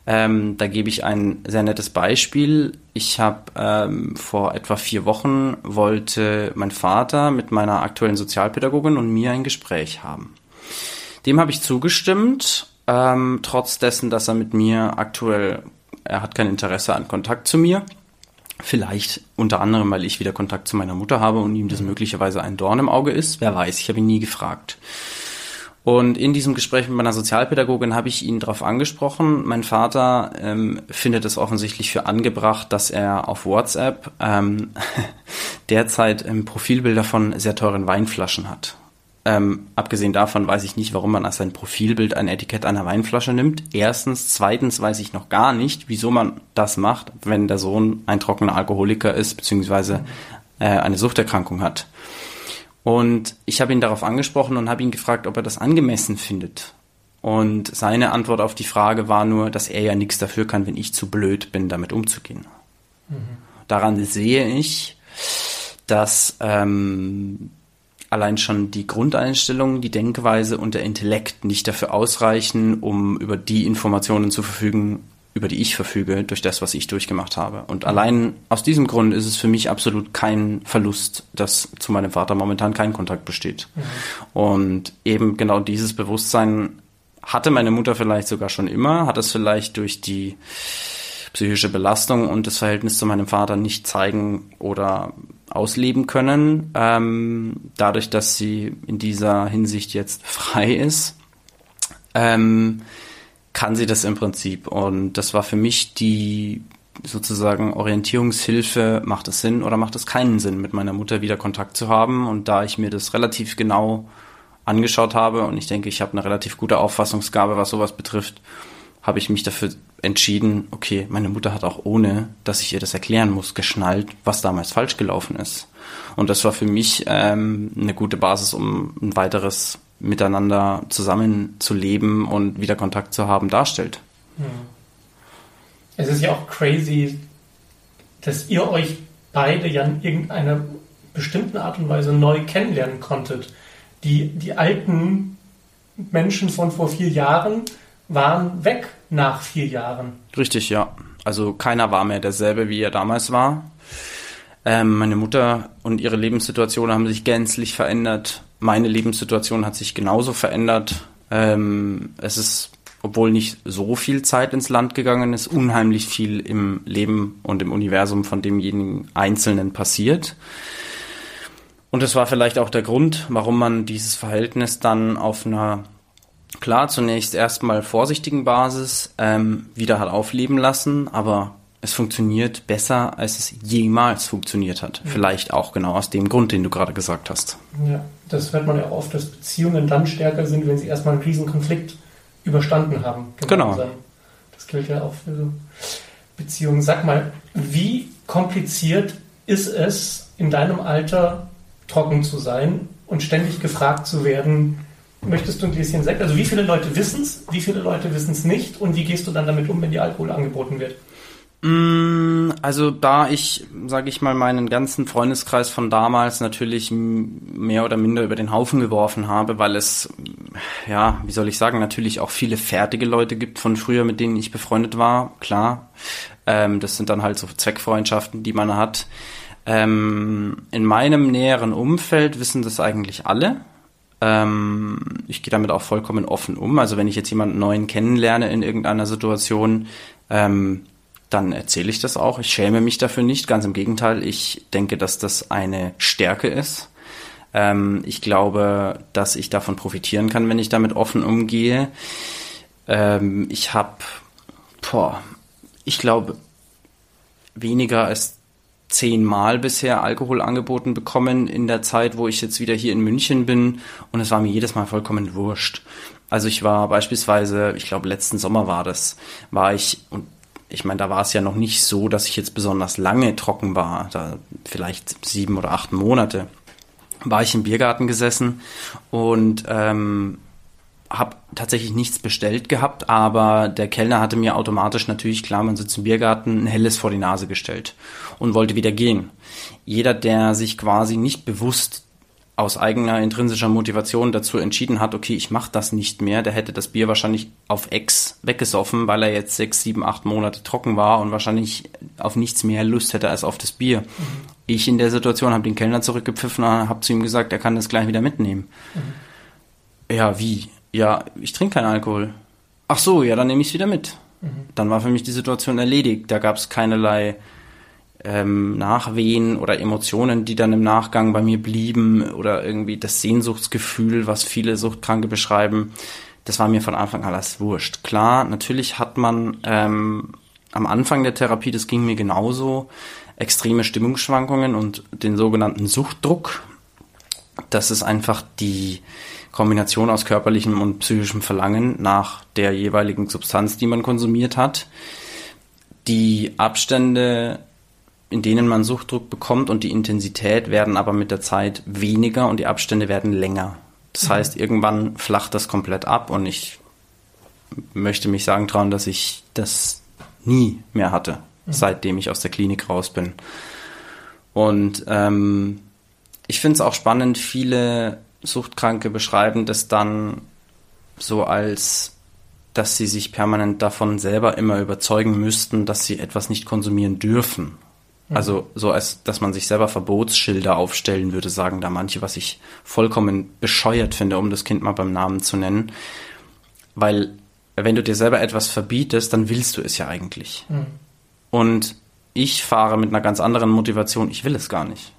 Ähm, da gebe ich ein sehr nettes Beispiel. Ich habe ähm, vor etwa vier Wochen wollte mein Vater mit meiner aktuellen Sozialpädagogin und mir ein Gespräch haben. Dem habe ich zugestimmt, ähm, trotz dessen, dass er mit mir aktuell, er hat kein Interesse an Kontakt zu mir. Vielleicht unter anderem, weil ich wieder Kontakt zu meiner Mutter habe und ihm das möglicherweise ein Dorn im Auge ist. Wer weiß, ich habe ihn nie gefragt. Und in diesem Gespräch mit meiner Sozialpädagogin habe ich ihn darauf angesprochen. Mein Vater ähm, findet es offensichtlich für angebracht, dass er auf WhatsApp ähm, derzeit ähm, Profilbilder von sehr teuren Weinflaschen hat. Ähm, abgesehen davon weiß ich nicht, warum man als sein Profilbild ein Etikett einer Weinflasche nimmt. Erstens. Zweitens weiß ich noch gar nicht, wieso man das macht, wenn der Sohn ein trockener Alkoholiker ist, beziehungsweise äh, eine Suchterkrankung hat. Und ich habe ihn darauf angesprochen und habe ihn gefragt, ob er das angemessen findet. Und seine Antwort auf die Frage war nur, dass er ja nichts dafür kann, wenn ich zu blöd bin, damit umzugehen. Mhm. Daran sehe ich, dass ähm, allein schon die Grundeinstellung, die Denkweise und der Intellekt nicht dafür ausreichen, um über die Informationen zu verfügen, über die ich verfüge, durch das, was ich durchgemacht habe. Und allein aus diesem Grund ist es für mich absolut kein Verlust, dass zu meinem Vater momentan kein Kontakt besteht. Mhm. Und eben genau dieses Bewusstsein hatte meine Mutter vielleicht sogar schon immer, hat es vielleicht durch die psychische Belastung und das Verhältnis zu meinem Vater nicht zeigen oder ausleben können, ähm, dadurch, dass sie in dieser Hinsicht jetzt frei ist, ähm, kann sie das im Prinzip. Und das war für mich die sozusagen Orientierungshilfe, macht es Sinn oder macht es keinen Sinn, mit meiner Mutter wieder Kontakt zu haben. Und da ich mir das relativ genau angeschaut habe und ich denke, ich habe eine relativ gute Auffassungsgabe, was sowas betrifft, habe ich mich dafür entschieden, okay, meine Mutter hat auch ohne, dass ich ihr das erklären muss, geschnallt, was damals falsch gelaufen ist. Und das war für mich ähm, eine gute Basis, um ein weiteres Miteinander zusammenzuleben und wieder Kontakt zu haben, darstellt. Es ist ja auch crazy, dass ihr euch beide ja in irgendeiner bestimmten Art und Weise neu kennenlernen konntet. Die, die alten Menschen von vor vier Jahren waren weg nach vier Jahren. Richtig, ja. Also keiner war mehr derselbe, wie er damals war. Ähm, meine Mutter und ihre Lebenssituation haben sich gänzlich verändert. Meine Lebenssituation hat sich genauso verändert. Ähm, es ist, obwohl nicht so viel Zeit ins Land gegangen ist, unheimlich viel im Leben und im Universum von demjenigen Einzelnen passiert. Und das war vielleicht auch der Grund, warum man dieses Verhältnis dann auf einer klar zunächst erstmal vorsichtigen Basis ähm, wieder hat aufleben lassen, aber es funktioniert besser, als es jemals funktioniert hat. Ja. Vielleicht auch genau aus dem Grund, den du gerade gesagt hast. Ja, das hört man ja oft, dass Beziehungen dann stärker sind, wenn sie erstmal einen Riesenkonflikt überstanden haben. Genau. Das gilt ja auch für so Beziehungen. Sag mal, wie kompliziert ist es, in deinem Alter trocken zu sein und ständig gefragt zu werden, möchtest du ein Gläschen Sekt? Also wie viele Leute wissen es, wie viele Leute wissen es nicht und wie gehst du dann damit um, wenn dir Alkohol angeboten wird? Mm, also da ich, sage ich mal, meinen ganzen Freundeskreis von damals natürlich mehr oder minder über den Haufen geworfen habe, weil es, ja, wie soll ich sagen, natürlich auch viele fertige Leute gibt von früher, mit denen ich befreundet war, klar. Ähm, das sind dann halt so Zweckfreundschaften, die man hat. Ähm, in meinem näheren Umfeld wissen das eigentlich alle. Ähm, ich gehe damit auch vollkommen offen um. Also wenn ich jetzt jemanden neuen kennenlerne in irgendeiner Situation, ähm, dann erzähle ich das auch. Ich schäme mich dafür nicht. Ganz im Gegenteil, ich denke, dass das eine Stärke ist. Ähm, ich glaube, dass ich davon profitieren kann, wenn ich damit offen umgehe. Ähm, ich habe, ich glaube, weniger als zehnmal bisher Alkohol angeboten bekommen in der Zeit, wo ich jetzt wieder hier in München bin und es war mir jedes Mal vollkommen wurscht. Also ich war beispielsweise, ich glaube letzten Sommer war das, war ich und ich meine, da war es ja noch nicht so, dass ich jetzt besonders lange trocken war, da vielleicht sieben oder acht Monate, war ich im Biergarten gesessen und ähm, habe tatsächlich nichts bestellt gehabt, aber der Kellner hatte mir automatisch natürlich, klar, man sitzt im Biergarten, ein helles vor die Nase gestellt und wollte wieder gehen. Jeder, der sich quasi nicht bewusst aus eigener intrinsischer Motivation dazu entschieden hat, okay, ich mache das nicht mehr, der hätte das Bier wahrscheinlich auf Ex weggesoffen, weil er jetzt sechs, sieben, acht Monate trocken war und wahrscheinlich auf nichts mehr Lust hätte als auf das Bier. Mhm. Ich in der Situation habe den Kellner zurückgepfiffen und habe zu ihm gesagt, er kann das gleich wieder mitnehmen. Mhm. Ja, wie? Ja, ich trinke keinen Alkohol. Ach so, ja, dann nehme ich es wieder mit. Mhm. Dann war für mich die Situation erledigt. Da gab es keinerlei ähm, Nachwehen oder Emotionen, die dann im Nachgang bei mir blieben oder irgendwie das Sehnsuchtsgefühl, was viele Suchtkranke beschreiben. Das war mir von Anfang an alles wurscht. Klar, natürlich hat man ähm, am Anfang der Therapie, das ging mir genauso, extreme Stimmungsschwankungen und den sogenannten Suchtdruck. Das ist einfach die, Kombination aus körperlichem und psychischem Verlangen nach der jeweiligen Substanz, die man konsumiert hat. Die Abstände, in denen man Suchtdruck bekommt und die Intensität werden aber mit der Zeit weniger und die Abstände werden länger. Das mhm. heißt, irgendwann flacht das komplett ab und ich möchte mich sagen trauen, dass ich das nie mehr hatte, mhm. seitdem ich aus der Klinik raus bin. Und ähm, ich finde es auch spannend, viele Suchtkranke beschreiben das dann so als, dass sie sich permanent davon selber immer überzeugen müssten, dass sie etwas nicht konsumieren dürfen. Mhm. Also so als, dass man sich selber Verbotsschilder aufstellen würde, sagen da manche, was ich vollkommen bescheuert finde, um das Kind mal beim Namen zu nennen. Weil wenn du dir selber etwas verbietest, dann willst du es ja eigentlich. Mhm. Und ich fahre mit einer ganz anderen Motivation, ich will es gar nicht.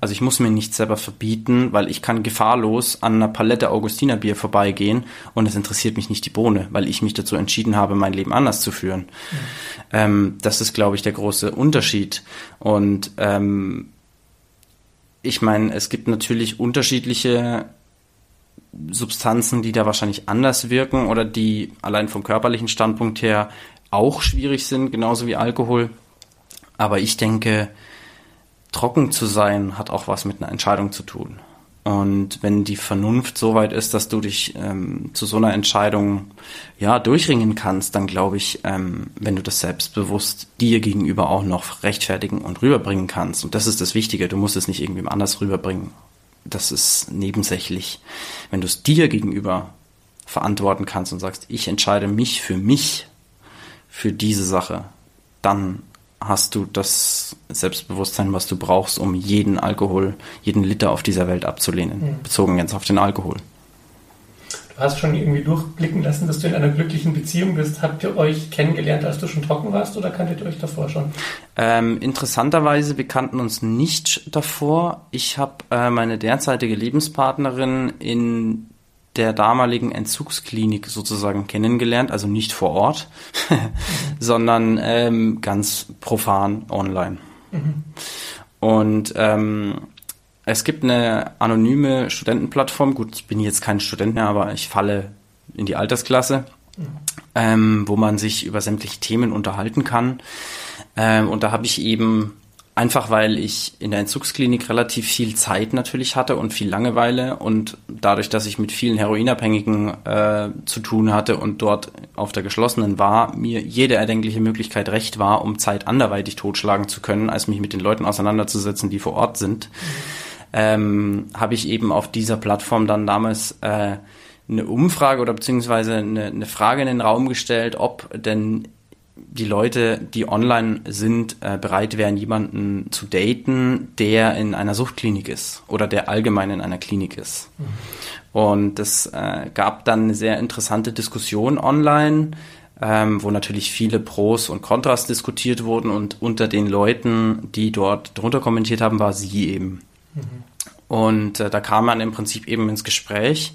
Also ich muss mir nichts selber verbieten, weil ich kann gefahrlos an einer Palette Augustinerbier vorbeigehen und es interessiert mich nicht die Bohne, weil ich mich dazu entschieden habe, mein Leben anders zu führen. Mhm. Ähm, das ist, glaube ich, der große Unterschied. Und ähm, ich meine, es gibt natürlich unterschiedliche Substanzen, die da wahrscheinlich anders wirken oder die allein vom körperlichen Standpunkt her auch schwierig sind, genauso wie Alkohol. Aber ich denke, trocken zu sein hat auch was mit einer Entscheidung zu tun. Und wenn die Vernunft so weit ist, dass du dich ähm, zu so einer Entscheidung ja durchringen kannst, dann glaube ich, ähm, wenn du das selbstbewusst dir gegenüber auch noch rechtfertigen und rüberbringen kannst. Und das ist das Wichtige. Du musst es nicht irgendwem anders rüberbringen. Das ist nebensächlich. Wenn du es dir gegenüber verantworten kannst und sagst, ich entscheide mich für mich, für diese Sache, dann hast du das Selbstbewusstsein, was du brauchst, um jeden Alkohol, jeden Liter auf dieser Welt abzulehnen, mhm. bezogen jetzt auf den Alkohol. Du hast schon irgendwie durchblicken lassen, dass du in einer glücklichen Beziehung bist. Habt ihr euch kennengelernt, als du schon trocken warst oder kanntet ihr euch davor schon? Ähm, interessanterweise, wir kannten uns nicht davor. Ich habe äh, meine derzeitige Lebenspartnerin in der damaligen Entzugsklinik sozusagen kennengelernt, also nicht vor Ort, sondern ähm, ganz profan online. Mhm. Und ähm, es gibt eine anonyme Studentenplattform, gut, ich bin jetzt kein Student mehr, aber ich falle in die Altersklasse, mhm. ähm, wo man sich über sämtliche Themen unterhalten kann. Ähm, und da habe ich eben Einfach weil ich in der Entzugsklinik relativ viel Zeit natürlich hatte und viel Langeweile und dadurch, dass ich mit vielen Heroinabhängigen äh, zu tun hatte und dort auf der geschlossenen war, mir jede erdenkliche Möglichkeit recht war, um Zeit anderweitig totschlagen zu können, als mich mit den Leuten auseinanderzusetzen, die vor Ort sind, ähm, habe ich eben auf dieser Plattform dann damals äh, eine Umfrage oder beziehungsweise eine, eine Frage in den Raum gestellt, ob denn die Leute, die online sind, äh, bereit wären, jemanden zu daten, der in einer Suchtklinik ist oder der allgemein in einer Klinik ist. Mhm. Und es äh, gab dann eine sehr interessante Diskussion online, ähm, wo natürlich viele Pros und Kontras diskutiert wurden und unter den Leuten, die dort drunter kommentiert haben, war sie eben. Mhm. Und äh, da kam man im Prinzip eben ins Gespräch.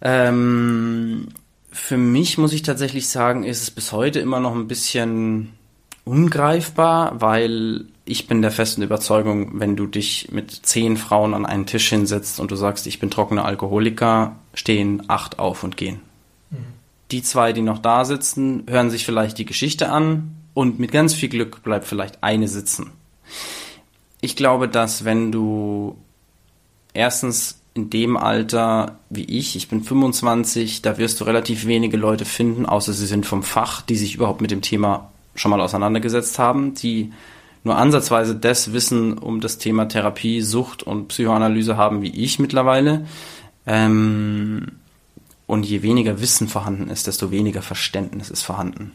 Ähm, für mich muss ich tatsächlich sagen, ist es bis heute immer noch ein bisschen ungreifbar, weil ich bin der festen Überzeugung, wenn du dich mit zehn Frauen an einen Tisch hinsetzt und du sagst, ich bin trockener Alkoholiker, stehen acht auf und gehen. Mhm. Die zwei, die noch da sitzen, hören sich vielleicht die Geschichte an und mit ganz viel Glück bleibt vielleicht eine sitzen. Ich glaube, dass wenn du erstens in dem Alter wie ich, ich bin 25, da wirst du relativ wenige Leute finden, außer sie sind vom Fach, die sich überhaupt mit dem Thema schon mal auseinandergesetzt haben, die nur ansatzweise das Wissen um das Thema Therapie, Sucht und Psychoanalyse haben wie ich mittlerweile. Ähm, und je weniger Wissen vorhanden ist, desto weniger Verständnis ist vorhanden.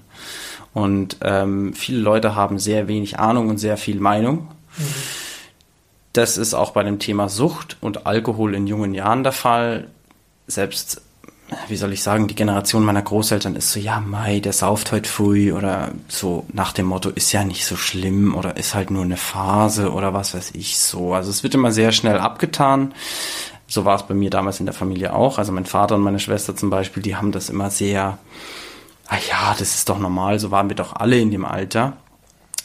Und ähm, viele Leute haben sehr wenig Ahnung und sehr viel Meinung. Mhm. Das ist auch bei dem Thema Sucht und Alkohol in jungen Jahren der Fall. Selbst, wie soll ich sagen, die Generation meiner Großeltern ist so, ja, Mai, der sauft heute früh oder so nach dem Motto, ist ja nicht so schlimm oder ist halt nur eine Phase oder was weiß ich so. Also es wird immer sehr schnell abgetan. So war es bei mir damals in der Familie auch. Also mein Vater und meine Schwester zum Beispiel, die haben das immer sehr, ah ja, das ist doch normal, so waren wir doch alle in dem Alter.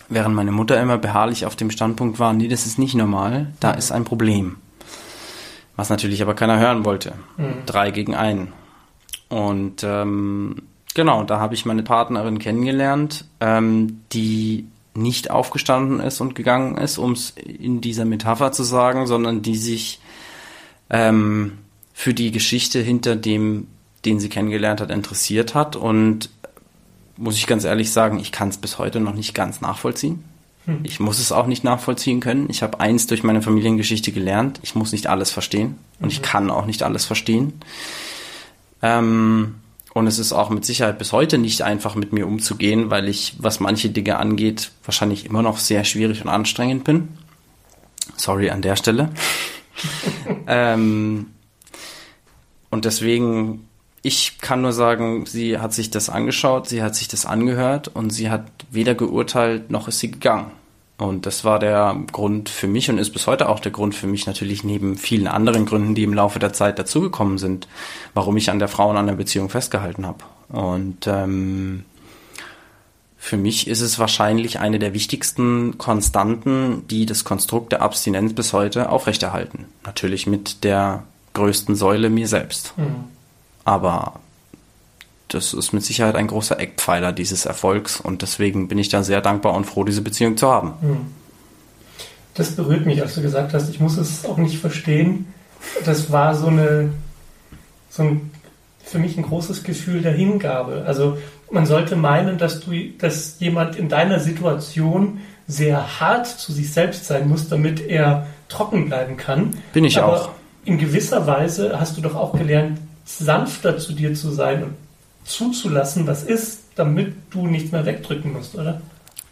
Während meine Mutter immer beharrlich auf dem Standpunkt war, nee, das ist nicht normal, da ist ein Problem. Was natürlich aber keiner hören wollte. Mhm. Drei gegen einen. Und ähm, genau, da habe ich meine Partnerin kennengelernt, ähm, die nicht aufgestanden ist und gegangen ist, um es in dieser Metapher zu sagen, sondern die sich ähm, für die Geschichte hinter dem, den sie kennengelernt hat, interessiert hat und muss ich ganz ehrlich sagen, ich kann es bis heute noch nicht ganz nachvollziehen. Hm. Ich muss es auch nicht nachvollziehen können. Ich habe eins durch meine Familiengeschichte gelernt. Ich muss nicht alles verstehen und mhm. ich kann auch nicht alles verstehen. Ähm, und es ist auch mit Sicherheit bis heute nicht einfach mit mir umzugehen, weil ich, was manche Dinge angeht, wahrscheinlich immer noch sehr schwierig und anstrengend bin. Sorry an der Stelle. ähm, und deswegen ich kann nur sagen, sie hat sich das angeschaut, sie hat sich das angehört und sie hat weder geurteilt noch ist sie gegangen. Und das war der Grund für mich und ist bis heute auch der Grund für mich natürlich neben vielen anderen Gründen, die im Laufe der Zeit dazugekommen sind, warum ich an der Frau und an der Beziehung festgehalten habe. Und ähm, für mich ist es wahrscheinlich eine der wichtigsten Konstanten, die das Konstrukt der Abstinenz bis heute aufrechterhalten. Natürlich mit der größten Säule mir selbst. Mhm. Aber das ist mit Sicherheit ein großer Eckpfeiler dieses Erfolgs und deswegen bin ich da sehr dankbar und froh, diese Beziehung zu haben. Hm. Das berührt mich, als du gesagt hast, ich muss es auch nicht verstehen. Das war so eine, so ein, für mich ein großes Gefühl der Hingabe. Also man sollte meinen, dass du, dass jemand in deiner Situation sehr hart zu sich selbst sein muss, damit er trocken bleiben kann. Bin ich Aber auch. In gewisser Weise hast du doch auch gelernt, sanfter zu dir zu sein und zuzulassen, was ist, damit du nichts mehr wegdrücken musst, oder?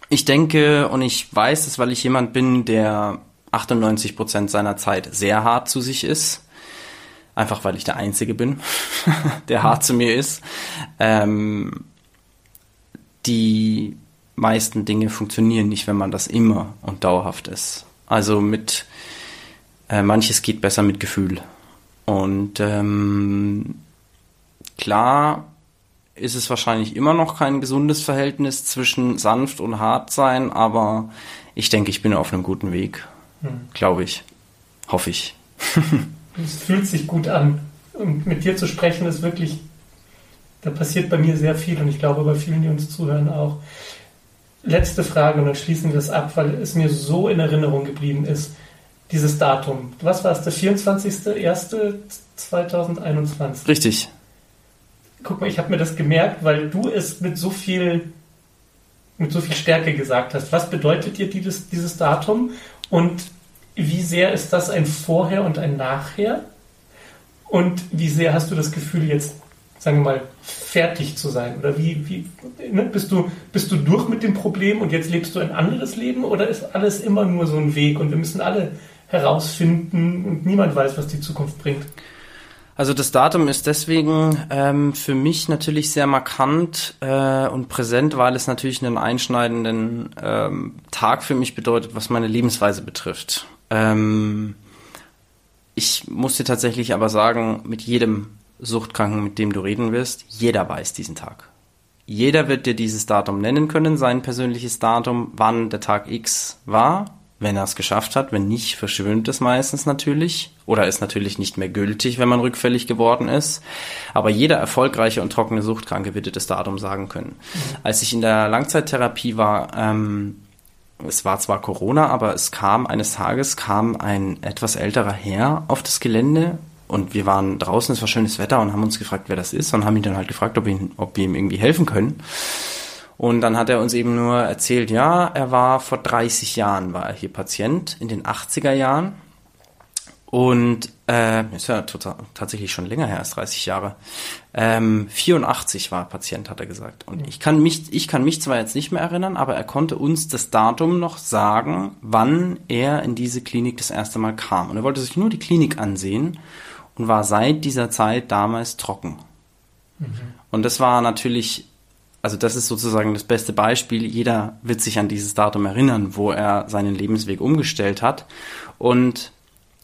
Ich denke und ich weiß es, weil ich jemand bin, der 98 Prozent seiner Zeit sehr hart zu sich ist. Einfach weil ich der Einzige bin, der hart zu mir ist. Ähm, die meisten Dinge funktionieren nicht, wenn man das immer und dauerhaft ist. Also mit äh, manches geht besser mit Gefühl. Und ähm, klar ist es wahrscheinlich immer noch kein gesundes Verhältnis zwischen sanft und hart sein, aber ich denke, ich bin auf einem guten Weg. Hm. Glaube ich. Hoffe ich. es fühlt sich gut an. Und mit dir zu sprechen ist wirklich, da passiert bei mir sehr viel und ich glaube bei vielen, die uns zuhören, auch. Letzte Frage und dann schließen wir es ab, weil es mir so in Erinnerung geblieben ist. Dieses Datum. Was war es? Der 24.01.2021? Richtig guck mal, ich habe mir das gemerkt, weil du es mit so viel mit so viel Stärke gesagt hast. Was bedeutet dir dieses, dieses Datum und wie sehr ist das ein Vorher und ein Nachher? Und wie sehr hast du das Gefühl, jetzt, sagen wir mal, fertig zu sein? Oder wie, wie ne? bist, du, bist du durch mit dem Problem und jetzt lebst du ein anderes Leben? Oder ist alles immer nur so ein Weg und wir müssen alle herausfinden und niemand weiß, was die Zukunft bringt? Also das Datum ist deswegen ähm, für mich natürlich sehr markant äh, und präsent, weil es natürlich einen einschneidenden ähm, Tag für mich bedeutet, was meine Lebensweise betrifft. Ähm, ich muss dir tatsächlich aber sagen, mit jedem Suchtkranken, mit dem du reden wirst, jeder weiß diesen Tag. Jeder wird dir dieses Datum nennen können, sein persönliches Datum, wann der Tag X war wenn er es geschafft hat. Wenn nicht, verschwimmt es meistens natürlich oder ist natürlich nicht mehr gültig, wenn man rückfällig geworden ist. Aber jeder erfolgreiche und trockene Suchtkranke wird das Datum sagen können. Mhm. Als ich in der Langzeittherapie war, ähm, es war zwar Corona, aber es kam eines Tages kam ein etwas älterer Herr auf das Gelände und wir waren draußen, es war schönes Wetter und haben uns gefragt, wer das ist und haben ihn dann halt gefragt, ob, ihn, ob wir ihm irgendwie helfen können. Und dann hat er uns eben nur erzählt, ja, er war vor 30 Jahren, war er hier Patient, in den 80er Jahren. Und äh, ist ja total, tatsächlich schon länger her als 30 Jahre. Ähm, 84 war Patient, hat er gesagt. Und ich kann mich, ich kann mich zwar jetzt nicht mehr erinnern, aber er konnte uns das Datum noch sagen, wann er in diese Klinik das erste Mal kam. Und er wollte sich nur die Klinik ansehen und war seit dieser Zeit damals trocken. Mhm. Und das war natürlich also das ist sozusagen das beste Beispiel. Jeder wird sich an dieses Datum erinnern, wo er seinen Lebensweg umgestellt hat. Und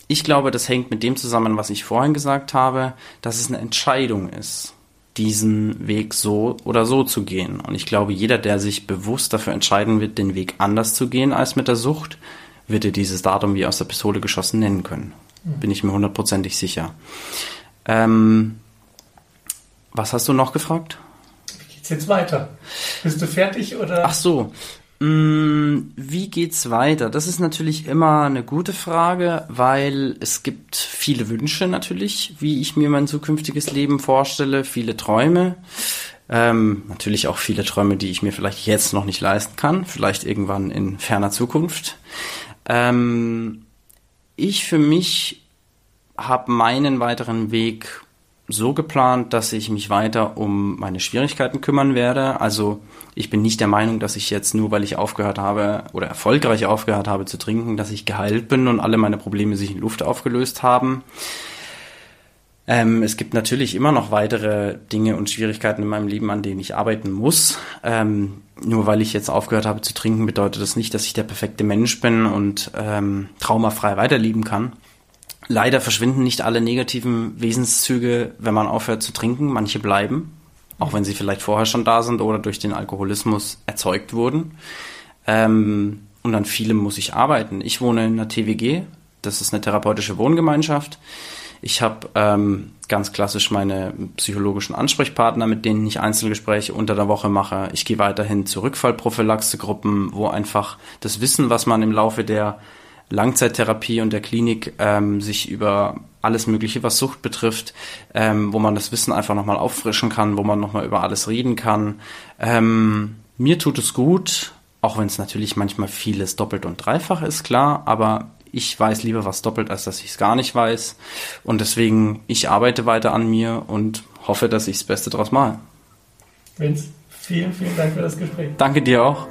ich glaube, das hängt mit dem zusammen, was ich vorhin gesagt habe, dass es eine Entscheidung ist, diesen Weg so oder so zu gehen. Und ich glaube, jeder, der sich bewusst dafür entscheiden wird, den Weg anders zu gehen als mit der Sucht, wird er dieses Datum wie aus der Pistole geschossen nennen können. Mhm. Bin ich mir hundertprozentig sicher. Ähm, was hast du noch gefragt? Geht's jetzt weiter? Bist du fertig oder? Ach so. Mm, wie geht's weiter? Das ist natürlich immer eine gute Frage, weil es gibt viele Wünsche natürlich, wie ich mir mein zukünftiges Leben vorstelle, viele Träume. Ähm, natürlich auch viele Träume, die ich mir vielleicht jetzt noch nicht leisten kann, vielleicht irgendwann in ferner Zukunft. Ähm, ich für mich habe meinen weiteren Weg so geplant, dass ich mich weiter um meine Schwierigkeiten kümmern werde. Also ich bin nicht der Meinung, dass ich jetzt nur, weil ich aufgehört habe oder erfolgreich aufgehört habe zu trinken, dass ich geheilt bin und alle meine Probleme sich in Luft aufgelöst haben. Ähm, es gibt natürlich immer noch weitere Dinge und Schwierigkeiten in meinem Leben, an denen ich arbeiten muss. Ähm, nur weil ich jetzt aufgehört habe zu trinken, bedeutet das nicht, dass ich der perfekte Mensch bin und ähm, traumafrei weiterleben kann. Leider verschwinden nicht alle negativen Wesenszüge, wenn man aufhört zu trinken. Manche bleiben, auch wenn sie vielleicht vorher schon da sind oder durch den Alkoholismus erzeugt wurden. Ähm, und an vielem muss ich arbeiten. Ich wohne in einer TWG, das ist eine therapeutische Wohngemeinschaft. Ich habe ähm, ganz klassisch meine psychologischen Ansprechpartner, mit denen ich Einzelgespräche unter der Woche mache. Ich gehe weiterhin zu Rückfallprophylaxegruppen, wo einfach das Wissen, was man im Laufe der Langzeittherapie und der Klinik ähm, sich über alles Mögliche, was Sucht betrifft, ähm, wo man das Wissen einfach nochmal auffrischen kann, wo man nochmal über alles reden kann. Ähm, mir tut es gut, auch wenn es natürlich manchmal vieles doppelt und dreifach ist, klar, aber ich weiß lieber was doppelt, als dass ich es gar nicht weiß. Und deswegen, ich arbeite weiter an mir und hoffe, dass ich das Beste daraus mache. Vince, vielen, vielen Dank für das Gespräch. Danke dir auch.